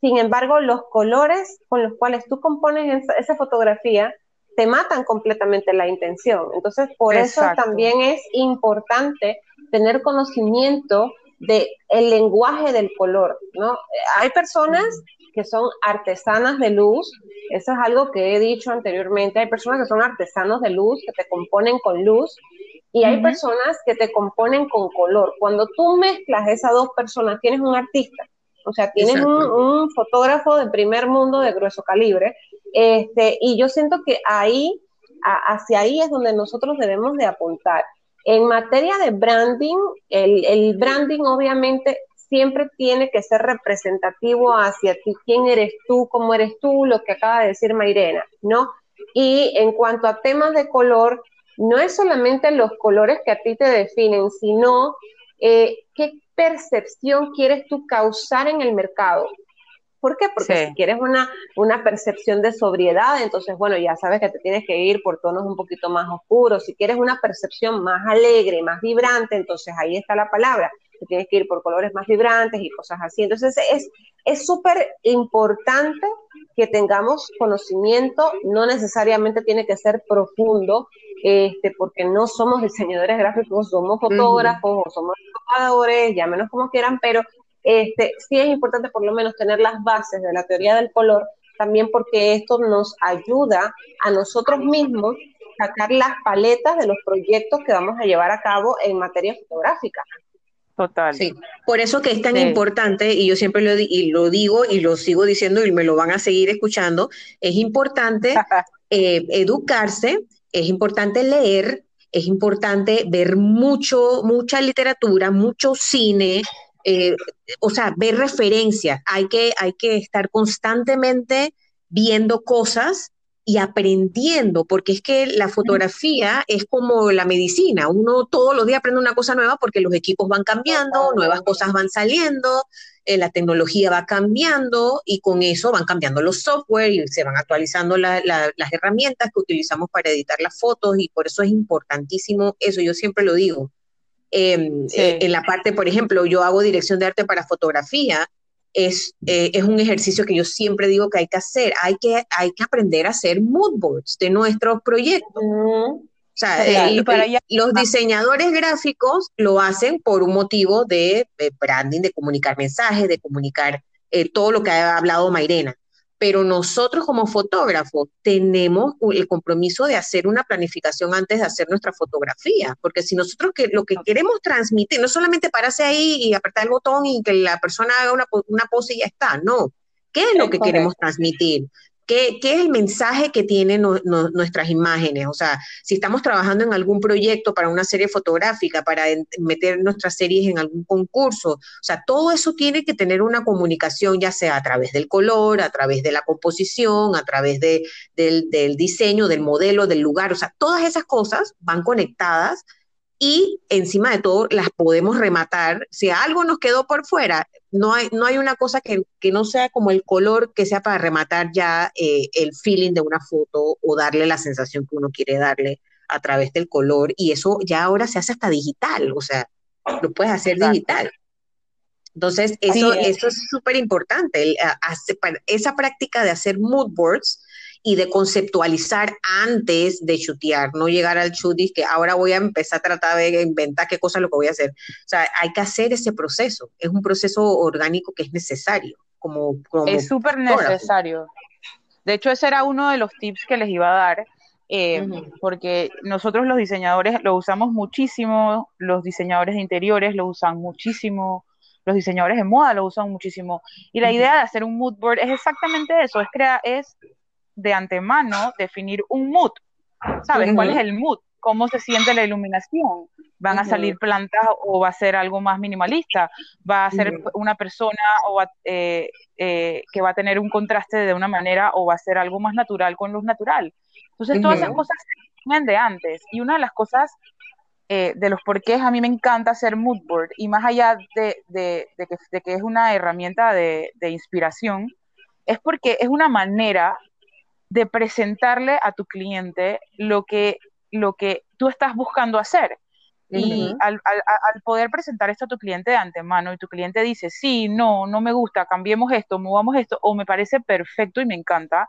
sin embargo, los colores con los cuales tú compones esa, fotografía te matan completamente la intención. Entonces, por eso también es importante tener conocimiento del el lenguaje del color, ¿no? Hay personas que son artesanas de luz, eso es algo que he dicho anteriormente, hay personas que son artesanos de luz, que te componen con luz, y hay personas que te componen con color. Cuando tú mezclas esas dos personas, tienes un artista. O sea, tienes un, fotógrafo de primer mundo de grueso calibre, este, y yo siento que ahí, hacia ahí es donde nosotros debemos de apuntar. En materia de branding, el, el, branding obviamente siempre tiene que ser representativo hacia ti, quién eres tú, cómo eres tú, lo que acaba de decir Mairena, ¿no? Y en cuanto a temas de color, no es solamente los colores que a ti te definen, sino eh, qué percepción quieres tú causar en el mercado. ¿Por qué? Porque si quieres una, una percepción de sobriedad, entonces, bueno, ya sabes que te tienes que ir por tonos un poquito más oscuros. Si quieres una percepción más alegre, más vibrante, entonces ahí está la palabra. Te tienes que ir por colores más vibrantes y cosas así. Entonces, es súper importante que tengamos conocimiento, no necesariamente tiene que ser profundo, este, porque no somos <laughs> diseñadores gráficos, somos fotógrafos o somos ya llámenos como quieran, pero este, sí es importante por lo menos tener las bases de la teoría del color, también porque esto nos ayuda a nosotros mismos sacar las paletas de los proyectos que vamos a llevar a cabo en materia fotográfica. Total. Sí, por eso que es tan importante, y yo siempre lo, y lo digo y lo sigo diciendo y me lo van a seguir escuchando, es importante <laughs> eh, educarse, es importante leer, es importante ver mucho, mucha literatura, mucho cine, eh, o sea, ver referencias. Hay que, hay que estar constantemente viendo cosas y aprendiendo, porque es que la fotografía es como la medicina, uno todos los días aprende una cosa nueva porque los equipos van cambiando, nuevas cosas van saliendo, eh, la tecnología va cambiando y con eso van cambiando los software y se van actualizando las herramientas que utilizamos para editar las fotos y por eso es importantísimo eso, yo siempre lo digo. Em, eh, en la parte, por ejemplo, yo hago dirección de arte para fotografía es, eh, es un ejercicio que yo siempre digo que hay que hacer. Hay que, hay que aprender a hacer mood boards de nuestros proyectos. O sea, los diseñadores gráficos lo hacen por un motivo de, branding, de comunicar mensajes, de comunicar eh, todo lo que ha hablado Mairena. Pero nosotros como fotógrafos tenemos el compromiso de hacer una planificación antes de hacer nuestra fotografía, porque si nosotros que, lo que queremos transmitir, no solamente pararse ahí y apretar el botón y que la persona haga una, una pose y ya está, no. ¿Qué es lo que queremos transmitir? ¿Qué, es el mensaje que tienen nuestras imágenes? O sea, si estamos trabajando en algún proyecto para una serie fotográfica, para meter nuestras series en algún concurso, o sea, todo eso tiene que tener una comunicación, ya sea a través del color, a través de la composición, a través de, del, del diseño, del modelo, del lugar, o sea, todas esas cosas van conectadas y encima de todo las podemos rematar. Si algo nos quedó por fuera, no hay, no hay una cosa que, no sea como el color que sea para rematar ya eh, el feeling de una foto o darle la sensación que uno quiere darle a través del color. Y eso ya ahora se hace hasta digital, o sea, lo puedes hacer digital. Entonces, eso, eso es súper importante. Esa práctica de hacer mood boards y de conceptualizar antes de chutear, no llegar al shoot y que ahora voy a empezar a tratar de inventar qué cosa es lo que voy a hacer. O sea, hay que hacer ese proceso, es un proceso orgánico que es necesario. Como, es súper necesario. De hecho, ese era uno de los tips que les iba a dar, eh, porque nosotros los diseñadores lo usamos muchísimo, los diseñadores de interiores lo usan muchísimo, los diseñadores de moda lo usan muchísimo. Y la idea de hacer un mood board es exactamente eso, es, crear, es de antemano definir un mood. ¿Sabes cuál es el mood? ¿Cómo se siente la iluminación? ¿Van a salir plantas o va a ser algo más minimalista? ¿Va a ser una persona o eh, eh, que va a tener un contraste de una manera o va a ser algo más natural con luz natural? Entonces, todas esas cosas se definen de antes. Y una de las cosas eh, de los porqués a mí me encanta hacer mood board y más allá de, que, es una herramienta de, inspiración, es porque es una manera de presentarle a tu cliente lo que, lo que tú estás buscando hacer. Y al, poder presentar esto a tu cliente de antemano y tu cliente dice, sí, no, no me gusta, cambiemos esto, movamos esto, o me parece perfecto y me encanta,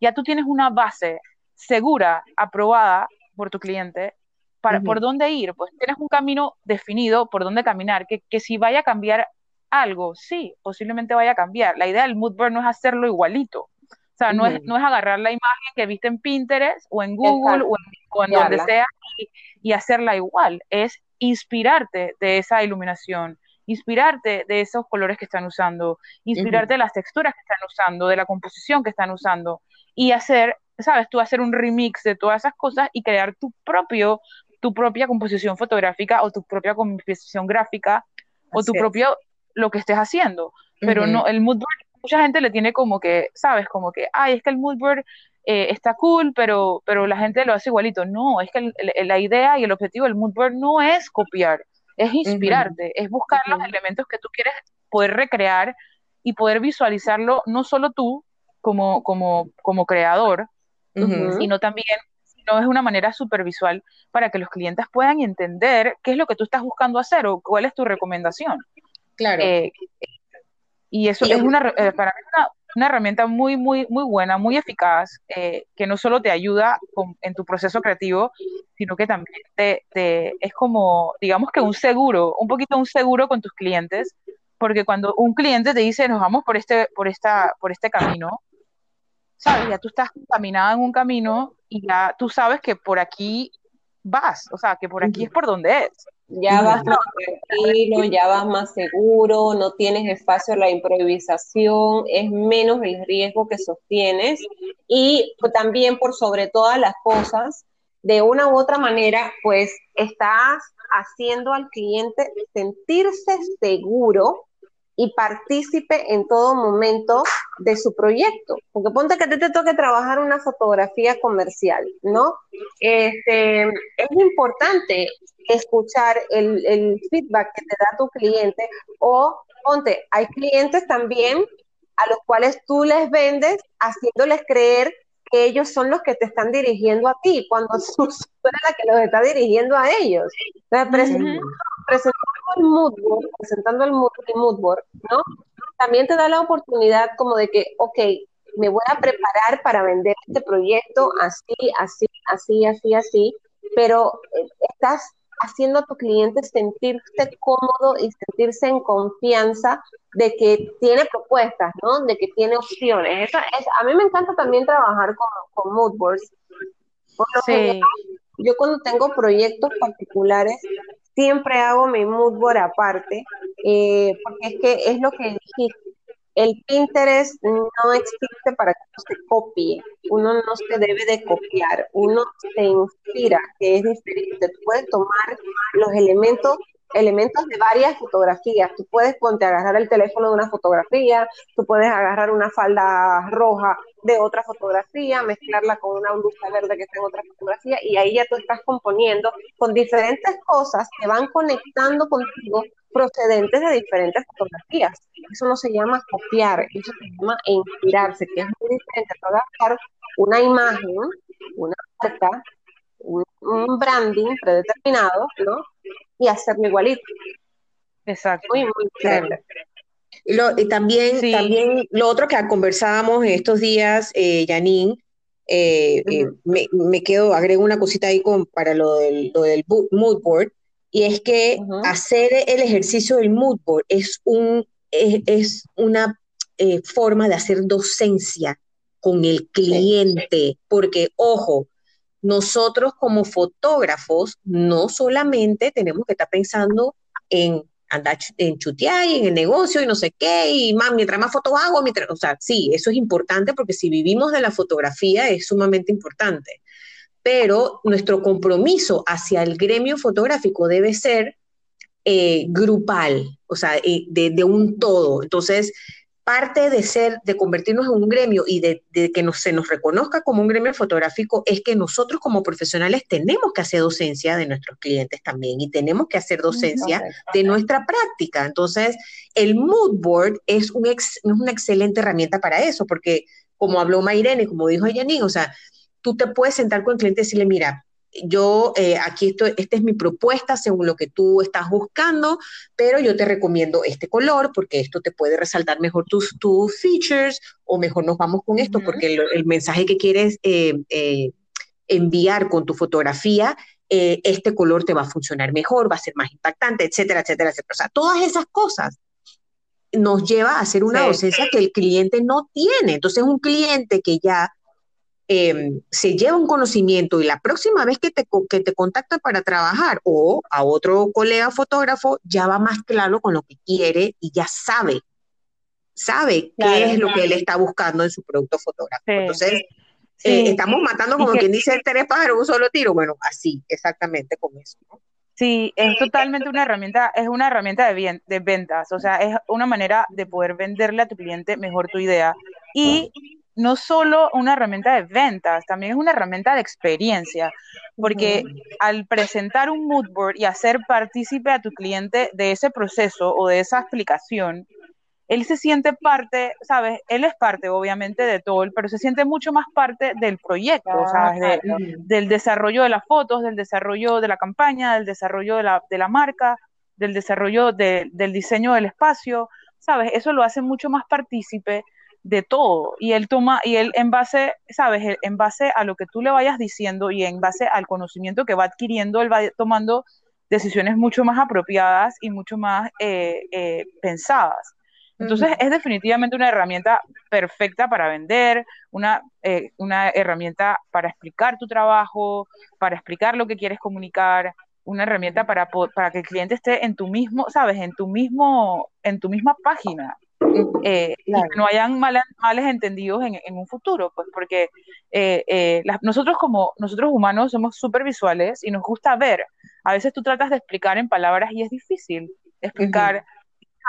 ya tú tienes una base segura, aprobada por tu cliente, para, por dónde ir, pues tienes un camino definido por dónde caminar, que, que si vaya a cambiar algo, sí, posiblemente vaya a cambiar. La idea del mood board no es hacerlo igualito, o sea, no, es, no es agarrar la imagen que viste en Pinterest o en Google o en, donde sea y, hacerla igual. Es inspirarte de esa iluminación, inspirarte de esos colores que están usando, inspirarte de las texturas que están usando, de la composición que están usando y hacer, sabes, tú hacer un remix de todas esas cosas y crear tu propio tu propia composición fotográfica o tu propia composición gráfica o tu propio lo que estés haciendo. Pero no, el mood mucha gente le tiene como que, ¿sabes? Como que, ay, es que el mood board eh, está cool, pero, pero la gente lo hace igualito. No, es que la idea y el objetivo del mood board no es copiar, es inspirarte, es buscar los elementos que tú quieres poder recrear y poder visualizarlo no solo tú como, como, como creador, sino también no es una manera supervisual para que los clientes puedan entender qué es lo que tú estás buscando hacer o cuál es tu recomendación. Claro. Eh, y eso es una, eh, para mí una, herramienta muy, muy, muy buena, muy eficaz, eh, que no solo te ayuda en tu proceso creativo, sino que también te, es como, digamos que un seguro, un poquito un seguro con tus clientes, porque cuando un cliente te dice, nos vamos por este, por esta, por este camino, sabes, ya tú estás caminando en un camino y ya tú sabes que por aquí vas, o sea, que por aquí es por donde es ya vas más tranquilo, ya vas más seguro, no tienes espacio a la improvisación, es menos el riesgo que sostienes y también por sobre todas las cosas, de una u otra manera, pues estás haciendo al cliente sentirse seguro y partícipe en todo momento de su proyecto. Porque ponte que a ti te toque trabajar una fotografía comercial, ¿no? Este, es importante escuchar el, el feedback que te da tu cliente o ponte, hay clientes también a los cuales tú les vendes haciéndoles creer que ellos son los que te están dirigiendo a ti, cuando <laughs> tú eres la que los está dirigiendo a ellos. presentando, el mood board, presentando el mood, board, ¿no? También te da la oportunidad como de que, ok, me voy a preparar para vender este proyecto así, así, así, así, así, pero eh, estás haciendo a tu cliente sentirse cómodo y sentirse en confianza de que tiene propuestas, ¿no? De que tiene opciones. Eso es, a mí me encanta también trabajar con, con moodboards. sí. yo cuando tengo proyectos particulares, siempre hago mi moodboard aparte, eh, porque es que es lo que dijiste el Pinterest no existe para que uno se copie, uno no se debe de copiar, uno se inspira, que es diferente. Tú puedes tomar los elementos elementos de varias fotografías. Tú puedes ponte agarrar el teléfono de una fotografía, tú puedes agarrar una falda roja de otra fotografía, mezclarla con una blusa verde que está en otra fotografía y ahí ya tú estás componiendo con diferentes cosas que van conectando contigo procedentes de diferentes fotografías. Eso no se llama copiar, eso se llama inspirarse, que es muy diferente a agarrar una imagen, una marca, un, branding predeterminado, ¿no? Y hacerlo igualito. Exacto. Muy, muy diferente. y también, también lo otro que conversábamos en estos días, eh, Janine, eh, eh, me, quedo, agrego una cosita ahí con, para lo del, lo del mood board, y es que hacer el ejercicio del mood board es, un, es, una eh, forma de hacer docencia con el cliente, porque, ojo, nosotros como fotógrafos no solamente tenemos que estar pensando en andar en chutear y en el negocio y no sé qué, y más, mientras más fotos hago, mientras, o sea, sí, eso es importante porque si vivimos de la fotografía es sumamente importante, pero nuestro compromiso hacia el gremio fotográfico debe ser eh, grupal, o sea, eh, de, un todo. Entonces, parte de ser, de convertirnos en un gremio y de, que se nos reconozca como un gremio fotográfico es que nosotros como profesionales tenemos que hacer docencia de nuestros clientes también y tenemos que hacer docencia de nuestra práctica. Entonces, el mood board es, un una excelente herramienta para eso, porque como habló Mayrene, como dijo Yanin, o sea, tú te puedes sentar con el cliente y decirle, mira, yo eh, aquí estoy, esta es mi propuesta según lo que tú estás buscando, pero yo te recomiendo este color porque esto te puede resaltar mejor tus, tus features o mejor nos vamos con esto porque el, mensaje que quieres eh, eh, enviar con tu fotografía, este color te va a funcionar mejor, va a ser más impactante, etcétera, etcétera, etcétera. O sea, todas esas cosas nos lleva a hacer una docencia que el cliente no tiene. Entonces, un cliente que ya Em, se lleva un conocimiento y la próxima vez que te, que te contacta para trabajar o a otro colega fotógrafo, ya va más claro con lo que quiere y ya sabe, sabe qué es lo que él está buscando en su producto fotográfico. Entonces, eh, estamos matando, como quien dice, tres pájaros un solo tiro. Bueno, así, exactamente con eso. Sí, es totalmente una herramienta, es una herramienta de, de ventas, o sea, es una manera de poder venderle a tu cliente mejor tu idea. Y no solo una herramienta de ventas, también es una herramienta de experiencia, porque al presentar un mood board y hacer partícipe a tu cliente de ese proceso o de esa explicación, él se siente parte, ¿sabes? Él es parte, obviamente, de todo, pero se siente mucho más parte del proyecto, ¿sabes? del desarrollo de las fotos, del desarrollo de la campaña, del desarrollo de la, de la marca, del desarrollo del diseño del espacio, ¿sabes? Eso lo hace mucho más partícipe de todo y él toma y él en base, sabes, en base a lo que tú le vayas diciendo y en base al conocimiento que va adquiriendo, él va tomando decisiones mucho más apropiadas y mucho más eh, eh, pensadas. Entonces es definitivamente una herramienta perfecta para vender, una, eh, una herramienta para explicar tu trabajo, para explicar lo que quieres comunicar, una herramienta para, para que el cliente esté en tu mismo, sabes, en tu mismo, en tu misma página. Eh, y que no hayan males entendidos en, un futuro, pues porque eh, eh, nosotros como nosotros humanos somos súper visuales y nos gusta ver. A veces tú tratas de explicar en palabras y es difícil explicar,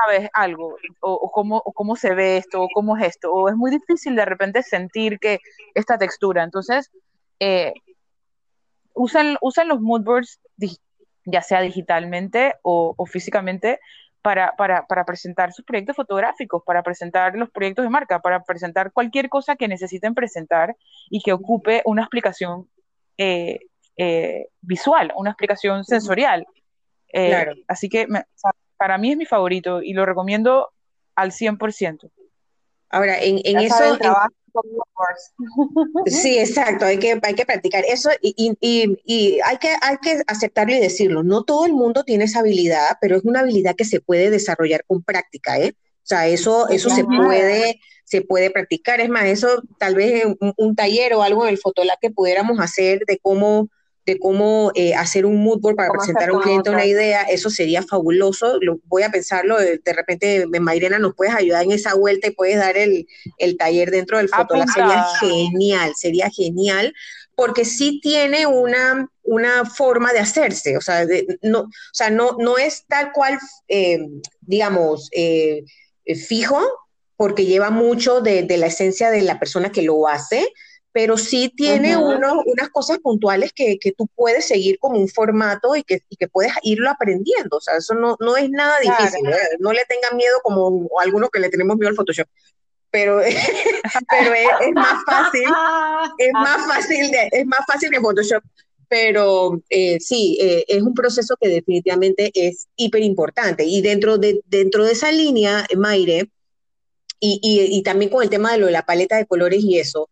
sabes, algo, o, cómo, cómo se ve esto, o cómo es esto, o es muy difícil de repente sentir que esta textura. Entonces, usan, usan los moodboards ya sea digitalmente o, o físicamente, para, para, para, presentar sus proyectos fotográficos, para presentar los proyectos de marca, para presentar cualquier cosa que necesiten presentar y que ocupe una explicación eh, eh, visual, una explicación sensorial. Eh, claro. Así que para mí es mi favorito y lo recomiendo al 100%. Ahora, en, en eso... sí, exacto, hay que, hay que practicar eso y, y, y, hay, que, hay que aceptarlo y decirlo. No todo el mundo tiene esa habilidad, pero es una habilidad que se puede desarrollar con práctica, ¿eh? O sea, eso, eso se puede, se puede practicar. Es más, eso tal vez un, un taller o algo en el Fotolab que pudiéramos hacer de cómo de cómo eh, hacer un mood board para presentar a un cliente una idea, eso sería fabuloso. Lo, voy a pensarlo, de, repente, Mayrena, nos puedes ayudar en esa vuelta y puedes dar el, el taller dentro del Fotolab. Sería genial, sería genial, porque sí tiene una, una forma de hacerse, o sea, no, o sea no, no es tal cual, eh, digamos, eh, fijo, porque lleva mucho de, de la esencia de la persona que lo hace, pero sí tiene unas cosas puntuales que, tú puedes seguir como un formato y que, que puedes irlo aprendiendo. O sea, eso no, no es nada difícil. No le tengan miedo como algunos que le tenemos miedo al Photoshop. Pero, <laughs> pero es, más fácil, es más fácil, de, es más fácil que Photoshop. Pero eh, sí, eh, es un proceso que definitivamente es hiper importante. Y dentro de, dentro de esa línea, Maire, y, y también con el tema de lo de la paleta de colores y eso,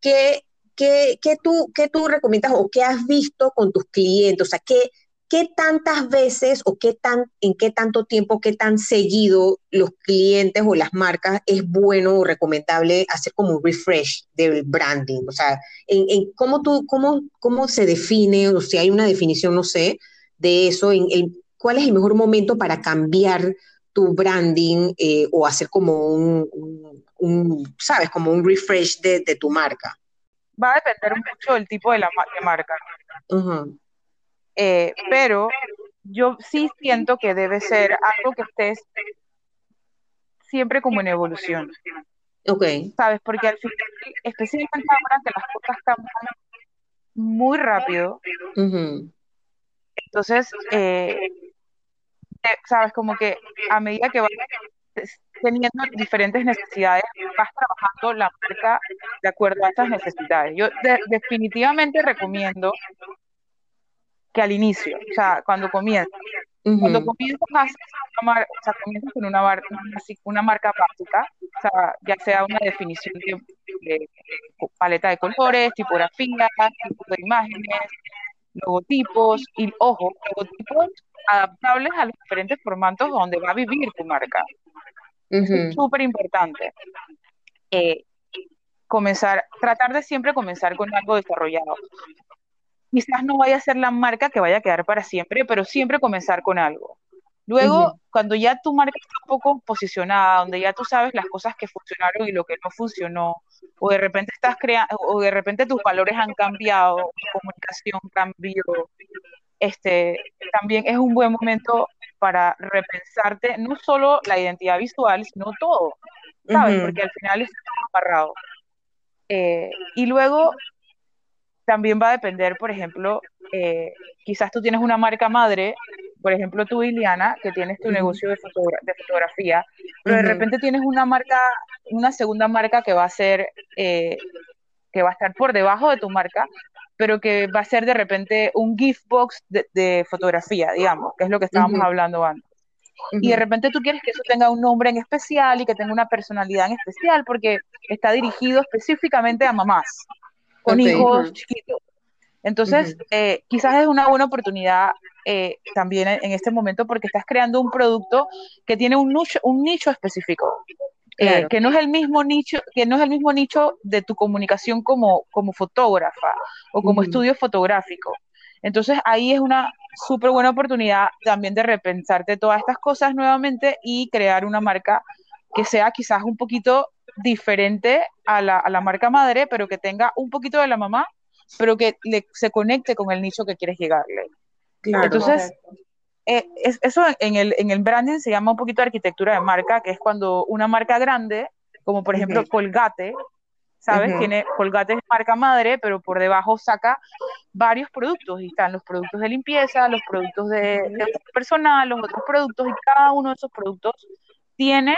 ¿qué, qué, qué tú, qué tú recomiendas o qué has visto con tus clientes? O sea, ¿qué, ¿qué tantas veces o qué tan, en qué tanto tiempo, qué tan seguido los clientes o las marcas es bueno o recomendable hacer como un refresh del branding? O sea, en, en cómo, tú, cómo, cómo se define, o si hay una definición, no sé, de eso, en, cuál es el mejor momento para cambiar tu branding eh, o hacer como un, un, ¿sabes? Como un refresh de, de, tu marca. Va a depender mucho del tipo de, la, marca. Eh, pero yo sí siento que debe ser algo que estés siempre como en evolución. Ok. ¿Sabes? Porque al final, especialmente ahora que las cosas cambian muy rápido, entonces, eh, eh, ¿sabes? Como que a medida que vas teniendo diferentes necesidades, vas trabajando la marca de acuerdo a estas necesidades. Yo definitivamente recomiendo que al inicio, o sea, cuando comienzas, cuando comienzas, una o sea, comienzas con una, una marca básica, o sea, ya sea una definición de, paleta de colores, tipografía, tipo de imágenes, logotipos, y ojo, logotipos adaptables a los diferentes formatos donde va a vivir tu marca. Es súper importante. Eh, comenzar, tratar de siempre comenzar con algo desarrollado. Quizás no vaya a ser la marca que vaya a quedar para siempre, pero siempre comenzar con algo. Luego, cuando ya tu marca está un poco posicionada, donde ya tú sabes las cosas que funcionaron y lo que no funcionó, o de repente estás creando, o de repente tus valores han cambiado, tu comunicación cambió, este, también es un buen momento para repensarte no solo la identidad visual, sino todo, ¿sabes? Porque al final está todo amarrado. Eh, y luego también va a depender, por ejemplo, eh, quizás tú tienes una marca madre, por ejemplo tú, Iliana, que tienes tu negocio de, fotografía, pero de repente tienes una marca, una segunda marca que va a ser, eh, que va a estar por debajo de tu marca, pero que va a ser de repente un gift box de, fotografía, digamos, que es lo que estábamos hablando antes. Y de repente tú quieres que eso tenga un nombre en especial y que tenga una personalidad en especial porque está dirigido específicamente a mamás con hijos chiquitos. Entonces, eh, quizás es una buena oportunidad eh, también en, este momento porque estás creando un producto que tiene un un nicho específico. Eh, que no es el mismo nicho, que no es el mismo nicho de tu comunicación como, como fotógrafa o como estudio fotográfico. Entonces ahí es una súper buena oportunidad también de repensarte todas estas cosas nuevamente y crear una marca que sea quizás un poquito diferente a la, a la marca madre, pero que tenga un poquito de la mamá, pero que se conecte con el nicho que quieres llegarle. Claro, Entonces, eh, eso en el, en el branding se llama un poquito arquitectura de marca, que es cuando una marca grande, como por ejemplo Colgate, ¿sabes? Tiene Colgate es marca madre, pero por debajo saca varios productos y están los productos de limpieza, los productos de, personal, los otros productos y cada uno de esos productos tiene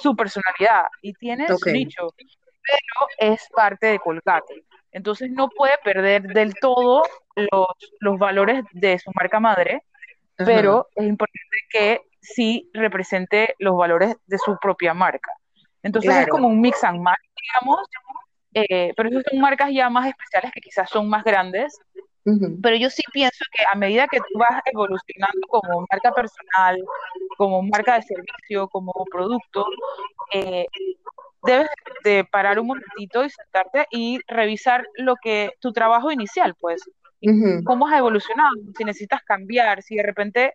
su personalidad y tiene su nicho, pero es parte de Colgate. Entonces no puede perder del todo los, los valores de su marca madre, pero es importante que sí represente los valores de su propia marca. Entonces es como un mix and match, digamos, eh, pero esas son marcas ya más especiales que quizás son más grandes. Pero yo sí pienso que a medida que tú vas evolucionando como marca personal, como marca de servicio, como producto, eh, debes de parar un momentito y sentarte y revisar lo que tu trabajo inicial, pues, cómo has evolucionado, si necesitas cambiar, si de repente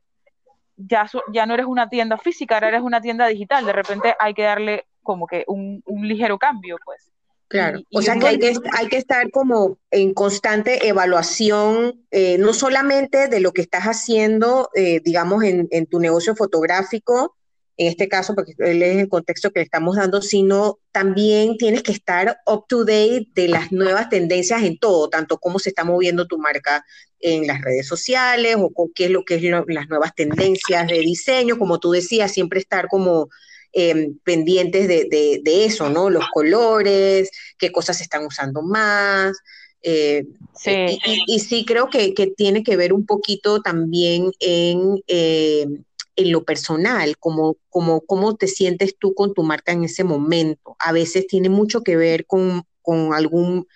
ya, ya no eres una tienda física, ahora eres una tienda digital, de repente hay que darle como que un, un ligero cambio, pues. Claro, o sea que hay, que hay que estar como en constante evaluación, eh, no solamente de lo que estás haciendo, eh, digamos, en, en, tu negocio fotográfico, en este caso, porque él es el contexto que le estamos dando, sino también tienes que estar up to date de las nuevas tendencias en todo, tanto cómo se está moviendo tu marca en las redes sociales o con qué es lo que es las nuevas tendencias de diseño, como tú decías, siempre estar como em, pendientes de, eso, ¿no? Los colores, qué cosas se están usando más. Eh, sí. Y, sí creo que, tiene que ver un poquito también en em, en lo personal, como, como, cómo te sientes tú con tu marca en ese momento. A veces tiene mucho que ver con, con algún,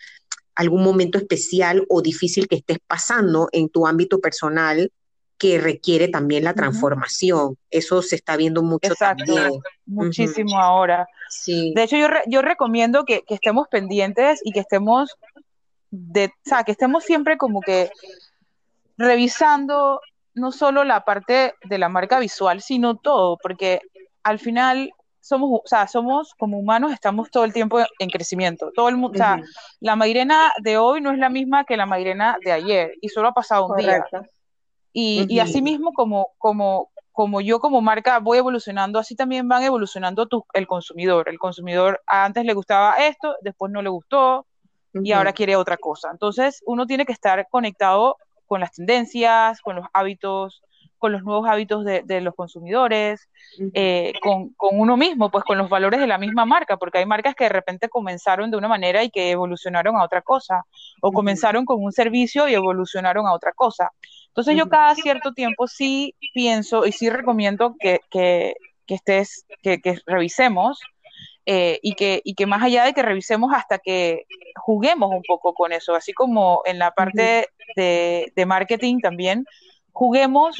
algún momento especial o difícil que estés pasando en tu ámbito personal que requiere también la transformación. Eso se está viendo mucho también. Muchísimo ahora. Sí. De hecho, yo, yo recomiendo que, que, estemos pendientes y que estemos, de, o sea, que estemos siempre como que revisando no solo la parte de la marca visual, sino todo, porque al final somos, o sea, somos como humanos, estamos todo el tiempo en crecimiento. Todo el mundo, o sea, la Mairena de hoy no es la misma que la Mairena de ayer, y solo ha pasado un día. Y, y así mismo como, como, como yo como marca voy evolucionando, así también van evolucionando tu, el consumidor. El consumidor antes le gustaba esto, después no le gustó, y ahora quiere otra cosa. Entonces, uno tiene que estar conectado con las tendencias, con los hábitos, con los nuevos hábitos de, los consumidores, eh, con, uno mismo, pues con los valores de la misma marca, porque hay marcas que de repente comenzaron de una manera y que evolucionaron a otra cosa, o comenzaron con un servicio y evolucionaron a otra cosa. Entonces yo cada cierto tiempo sí pienso y sí recomiendo que, que, estés, que, que revisemos eh, y, que, y que más allá de que revisemos hasta que juguemos un poco con eso, así como en la parte de, de, marketing también, juguemos,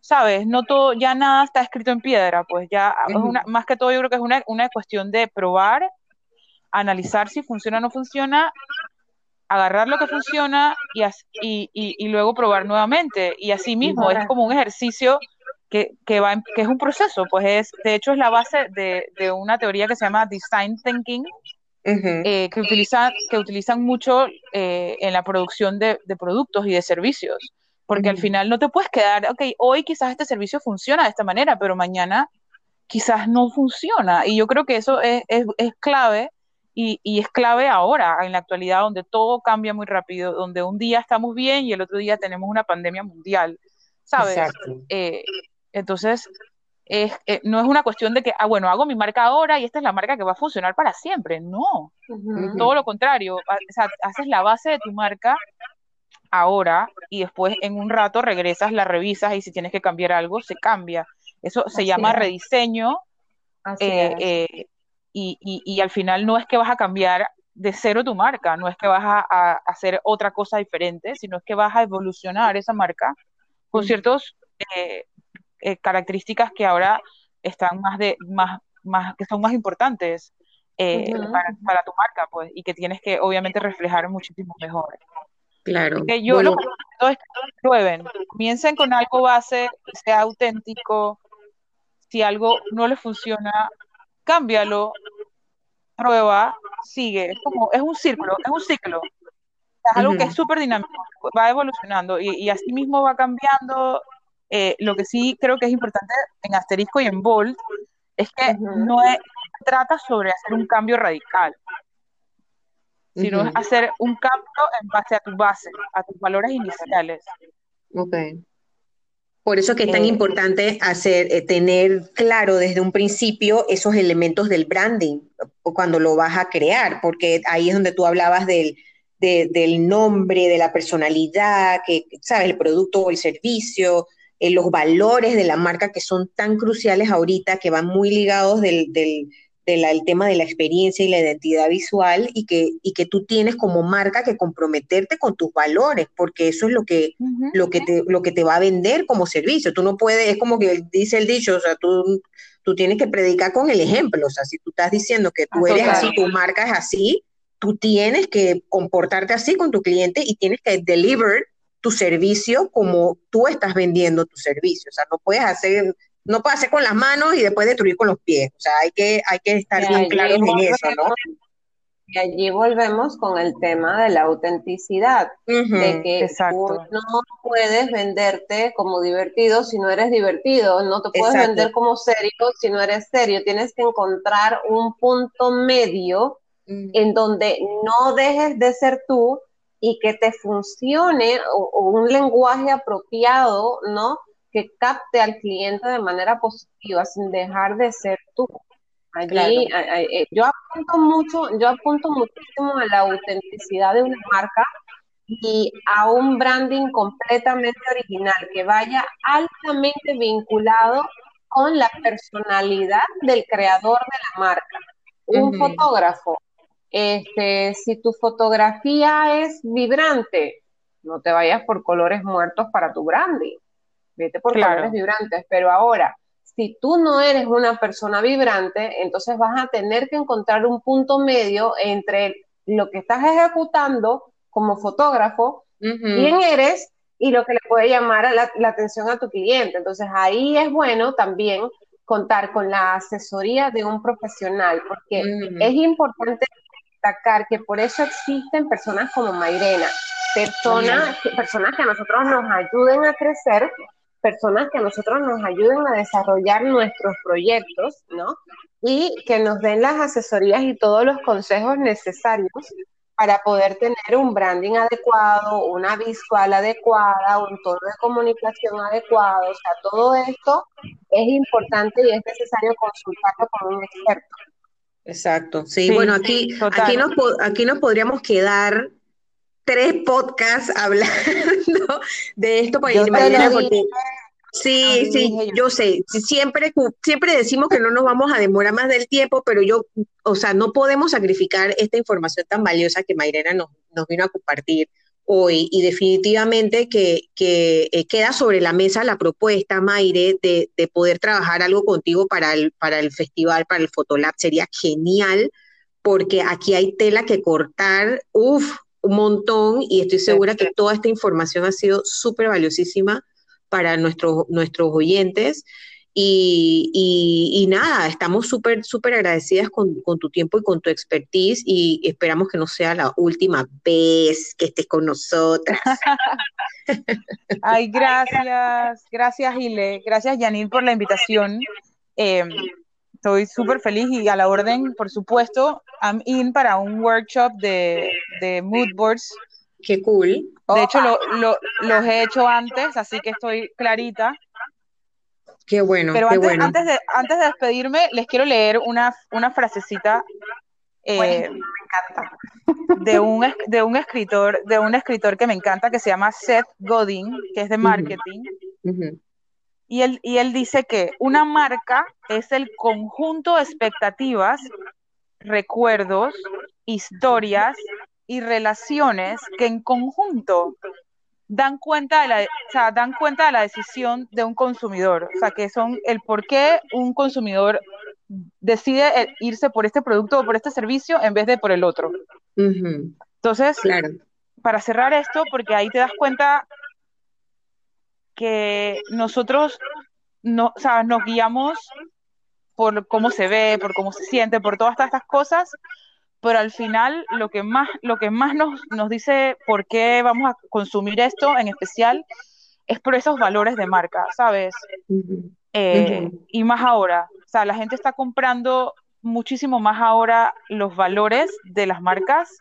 ¿sabes? No todo, ya nada está escrito en piedra, pues ya más que todo yo creo que es una, una cuestión de probar, analizar si funciona o no funciona, agarrar lo que funciona y, y, y, y, luego probar nuevamente. Y así mismo, es como un ejercicio que, va que es un proceso, pues es, de hecho es la base de, de una teoría que se llama Design Thinking, eh, que, utiliza, que utilizan mucho eh, en la producción de, de, productos y de servicios, porque al final no te puedes quedar, ok, hoy quizás este servicio funciona de esta manera, pero mañana quizás no funciona, y yo creo que eso es, es, es clave. Y, y, es clave ahora, en la actualidad, donde todo cambia muy rápido, donde un día estamos bien y el otro día tenemos una pandemia mundial, ¿sabes? Eh, entonces, eh, no es una cuestión de que, ah, bueno, hago mi marca ahora y esta es la marca que va a funcionar para siempre. No, todo lo contrario. O sea, haces la base de tu marca ahora y después en un rato regresas, la revisas y si tienes que cambiar algo, se cambia. Eso se llama rediseño. Eh, eh, y, y, y, al final no es que vas a cambiar de cero tu marca, no es que vas a, hacer otra cosa diferente, sino es que vas a evolucionar esa marca con ciertos eh, características que ahora están más de más más que son más importantes eh, para, tu marca pues y que tienes que obviamente reflejar muchísimo mejor. Claro. Que yo lo que es que prueben. Comiencen con algo base sea auténtico. Si algo no les funciona cámbialo. Prueba sigue. Es como es un círculo es un ciclo. Es algo que es súper dinámico va evolucionando y, y así mismo va cambiando eh, lo que sí creo que es importante en asterisco y en bold es que no trata sobre hacer un cambio radical, sino es hacer un cambio en base a tu base, a tus valores iniciales. Ok. Por eso que es tan eh, importante hacer, eh, tener claro desde un principio esos elementos del branding cuando lo vas a crear, porque ahí es donde tú hablabas del, del nombre, de la personalidad, que sabes, el producto o el servicio, los valores de la marca que son tan cruciales ahorita, que van muy ligados del, del tema de la experiencia y la identidad visual y que, y que tú tienes como marca que comprometerte con tus valores, porque eso es lo que, lo que, te, lo que te va a vender como servicio. Tú no puedes, es como que dice el dicho, o sea, tú, tú tienes que predicar con el ejemplo, o sea, si tú estás diciendo que tú eres así, tu marca es así, tú tienes que comportarte así con tu cliente y tienes que deliver tu servicio como tú estás vendiendo tu servicio. O sea, no puedes hacer, no puedes hacer con las manos y después destruir con los pies. O sea, hay que, hay que estar bien claros en eso, ¿no? Y allí volvemos con el tema de la autenticidad, de que tú no puedes venderte como divertido si no eres divertido, no te puedes vender como serio si no eres serio, tienes que encontrar un punto medio mm. en donde no dejes de ser tú, y que te funcione un lenguaje apropiado, ¿no? Que capte al cliente de manera positiva sin dejar de ser tú. Allí, eh, yo apunto mucho, yo apunto muchísimo a la autenticidad de una marca y a un branding completamente original que vaya altamente vinculado con la personalidad del creador de la marca. Un fotógrafo este, si tu fotografía es vibrante, no te vayas por colores muertos para tu branding. Vete por colores vibrantes. Pero ahora, si tú no eres una persona vibrante, entonces vas a tener que encontrar un punto medio entre lo que estás ejecutando como fotógrafo, quién eres y lo que le puede llamar la, la, atención a tu cliente. Entonces ahí es bueno también contar con la asesoría de un profesional, porque es importante que por eso existen personas como Mairena, personas, personas que a nosotros nos ayuden a crecer, personas que a nosotros nos ayuden a desarrollar nuestros proyectos, ¿no? Y que nos den las asesorías y todos los consejos necesarios para poder tener un branding adecuado, una visual adecuada, un tono de comunicación adecuado. O sea, todo esto es importante y es necesario consultarlo con un experto. Exacto, sí, bueno, aquí, aquí, nos, aquí nos podríamos quedar tres podcasts <laughs> hablando de esto porque sí, sí, yo. sé, siempre, siempre decimos que no nos vamos a demorar más del tiempo, pero yo, o sea, no podemos sacrificar esta información tan valiosa que Mayrena nos, nos vino a compartir hoy y definitivamente que, eh, queda sobre la mesa la propuesta, Mayre, de, poder trabajar algo contigo para el, para el festival, para el Fotolab. Sería genial porque aquí hay tela que cortar, uff, un montón y estoy segura que toda esta información ha sido súper valiosísima para nuestros, nuestros oyentes. Y, nada, estamos súper, súper agradecidas con, tu tiempo y con tu expertise y esperamos que no sea la última vez que estés con nosotras. <laughs> Ay, gracias, gracias Ile, gracias Janine por la invitación. Em, estoy súper feliz y a la orden, por supuesto, I'm in para un workshop de, de mood boards. Qué cool. De hecho, lo, los he hecho antes, así que estoy clarita. Qué bueno. Pero antes, antes, de, antes de despedirme, les quiero leer una, una frasecita eh, de, un, de, un escritor, de un escritor que me encanta, que se llama Seth Godin, que es de marketing. y, él, y él dice que una marca es el conjunto de expectativas, recuerdos, historias y relaciones que en conjunto dan cuenta de la, o sea, dan cuenta de la decisión de un consumidor, o sea, que son el por qué un consumidor decide eh, irse por este producto o por este servicio en vez de por el otro. Entonces, para cerrar esto, porque ahí te das cuenta que nosotros no, o sea, nos guiamos por cómo se ve, por cómo se siente, por todas estas cosas, pero al final lo que más, lo que más nos, nos dice por qué vamos a consumir esto en especial es por esos valores de marca, ¿sabes? Eh, y más ahora, o sea, la gente está comprando muchísimo más ahora los valores de las marcas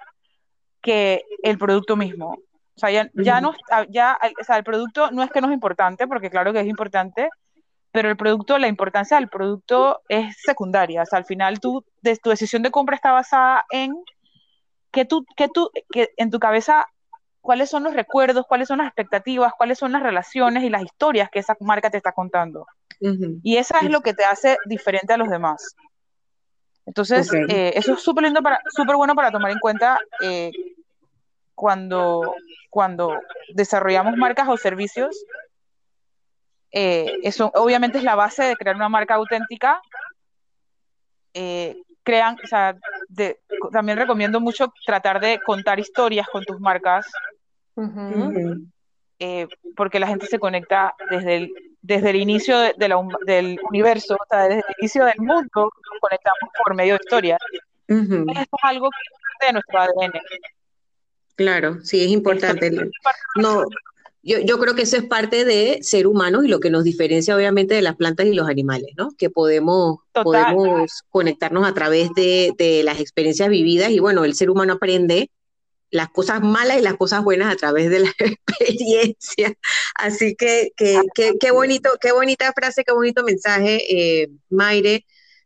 que el producto mismo. O sea, ya, ya no, ya, o sea, el producto no es que no es importante, porque claro que es importante, pero el producto, la importancia del producto es secundaria. O sea, al final tú, de, tu decisión de compra está basada en que tú, que tú, que en tu cabeza, cuáles son los recuerdos, cuáles son las expectativas, cuáles son las relaciones y las historias que esa marca te está contando. Y eso es lo que te hace diferente a los demás. Entonces, eh, eso es súper lindo para, súper bueno para tomar en cuenta eh, cuando, cuando desarrollamos marcas o servicios. Eso obviamente es la base de crear una marca auténtica. crean, o sea, también recomiendo mucho tratar de contar historias con tus marcas. porque la gente se conecta desde el, desde el inicio de, del universo, o sea, desde el inicio del mundo, nos conectamos por medio de historias. Esto es algo que es parte de nuestro ADN. Claro, sí, es importante. No, yo, yo, creo que eso es parte de ser humanos y lo que nos diferencia obviamente de las plantas y los animales, ¿no? Que podemos, podemos conectarnos a través de, de, las experiencias vividas y bueno, el ser humano aprende las cosas malas y las cosas buenas a través de la <laughs> experiencia. Así que qué bonito, qué bonita frase, qué bonito mensaje, eh, Maire.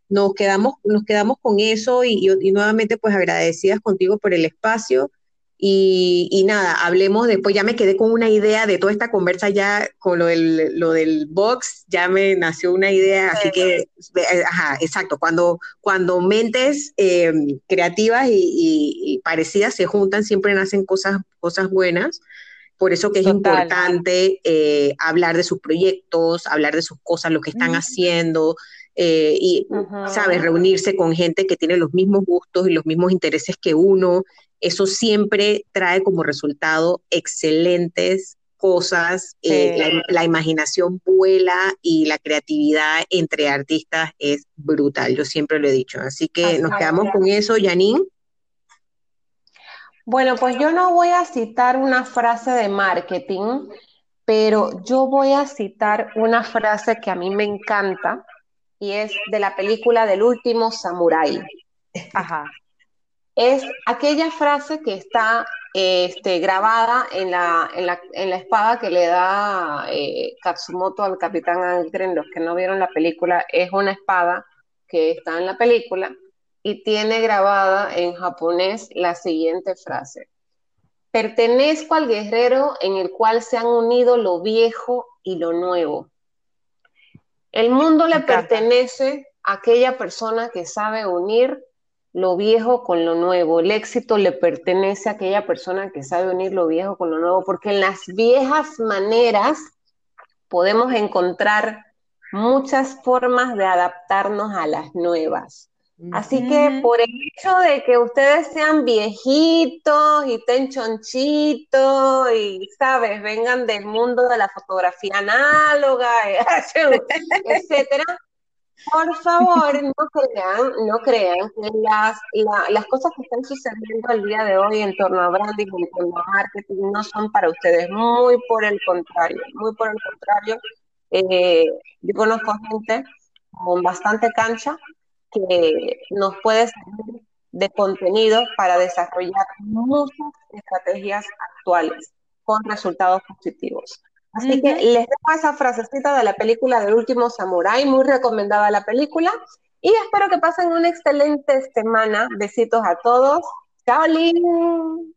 Nos quedamos, nos quedamos con eso y, y, nuevamente pues agradecidas contigo por el espacio y, nada, hablemos después, ya me quedé con una idea de toda esta conversa ya con lo del, lo del box, ya me nació una idea, así que, eh, ajá, exacto, cuando, cuando mentes eh, creativas y, parecidas se juntan, siempre nacen cosas, cosas buenas. Por eso que es importante eh, hablar de sus proyectos, hablar de sus cosas, lo que están haciendo, y, ¿sabes? Reunirse con gente que tiene los mismos gustos y los mismos intereses que uno eso siempre trae como resultado excelentes cosas, eh, la, imaginación vuela y la creatividad entre artistas es brutal, yo siempre lo he dicho. Así que nos quedamos con eso, Janine. Bueno, pues yo no voy a citar una frase de marketing, pero yo voy a citar una frase que a mí me encanta y es de la película del último samurái. Ajá es aquella frase que está este, grabada en la, en, la, en la, espada que le da eh, Katsumoto al capitán Angren. Los que no vieron la película, es una espada que está en la película y tiene grabada en japonés la siguiente frase. Pertenezco al guerrero en el cual se han unido lo viejo y lo nuevo. El mundo le pertenece a aquella persona que sabe unir lo viejo con lo nuevo. El éxito le pertenece a aquella persona que sabe unir lo viejo con lo nuevo, porque en las viejas maneras podemos encontrar muchas formas de adaptarnos a las nuevas. Así que por el hecho de que ustedes sean viejitos y estén chonchitos y, sabes, vengan del mundo de la fotografía análoga, <laughs> etcétera, por favor, no crean, no crean que las, las cosas que están sucediendo el día de hoy en torno a branding, en torno a marketing, no son para ustedes. Muy por el contrario, muy por el contrario. Eh, yo conozco gente con bastante cancha que nos puede servir de contenido para desarrollar muchas estrategias actuales con resultados positivos. Así que les dejo esa frasecita de la película del último Samurai, muy recomendada la película. Y espero que pasen una excelente semana. Besitos a todos. Chao, Lin.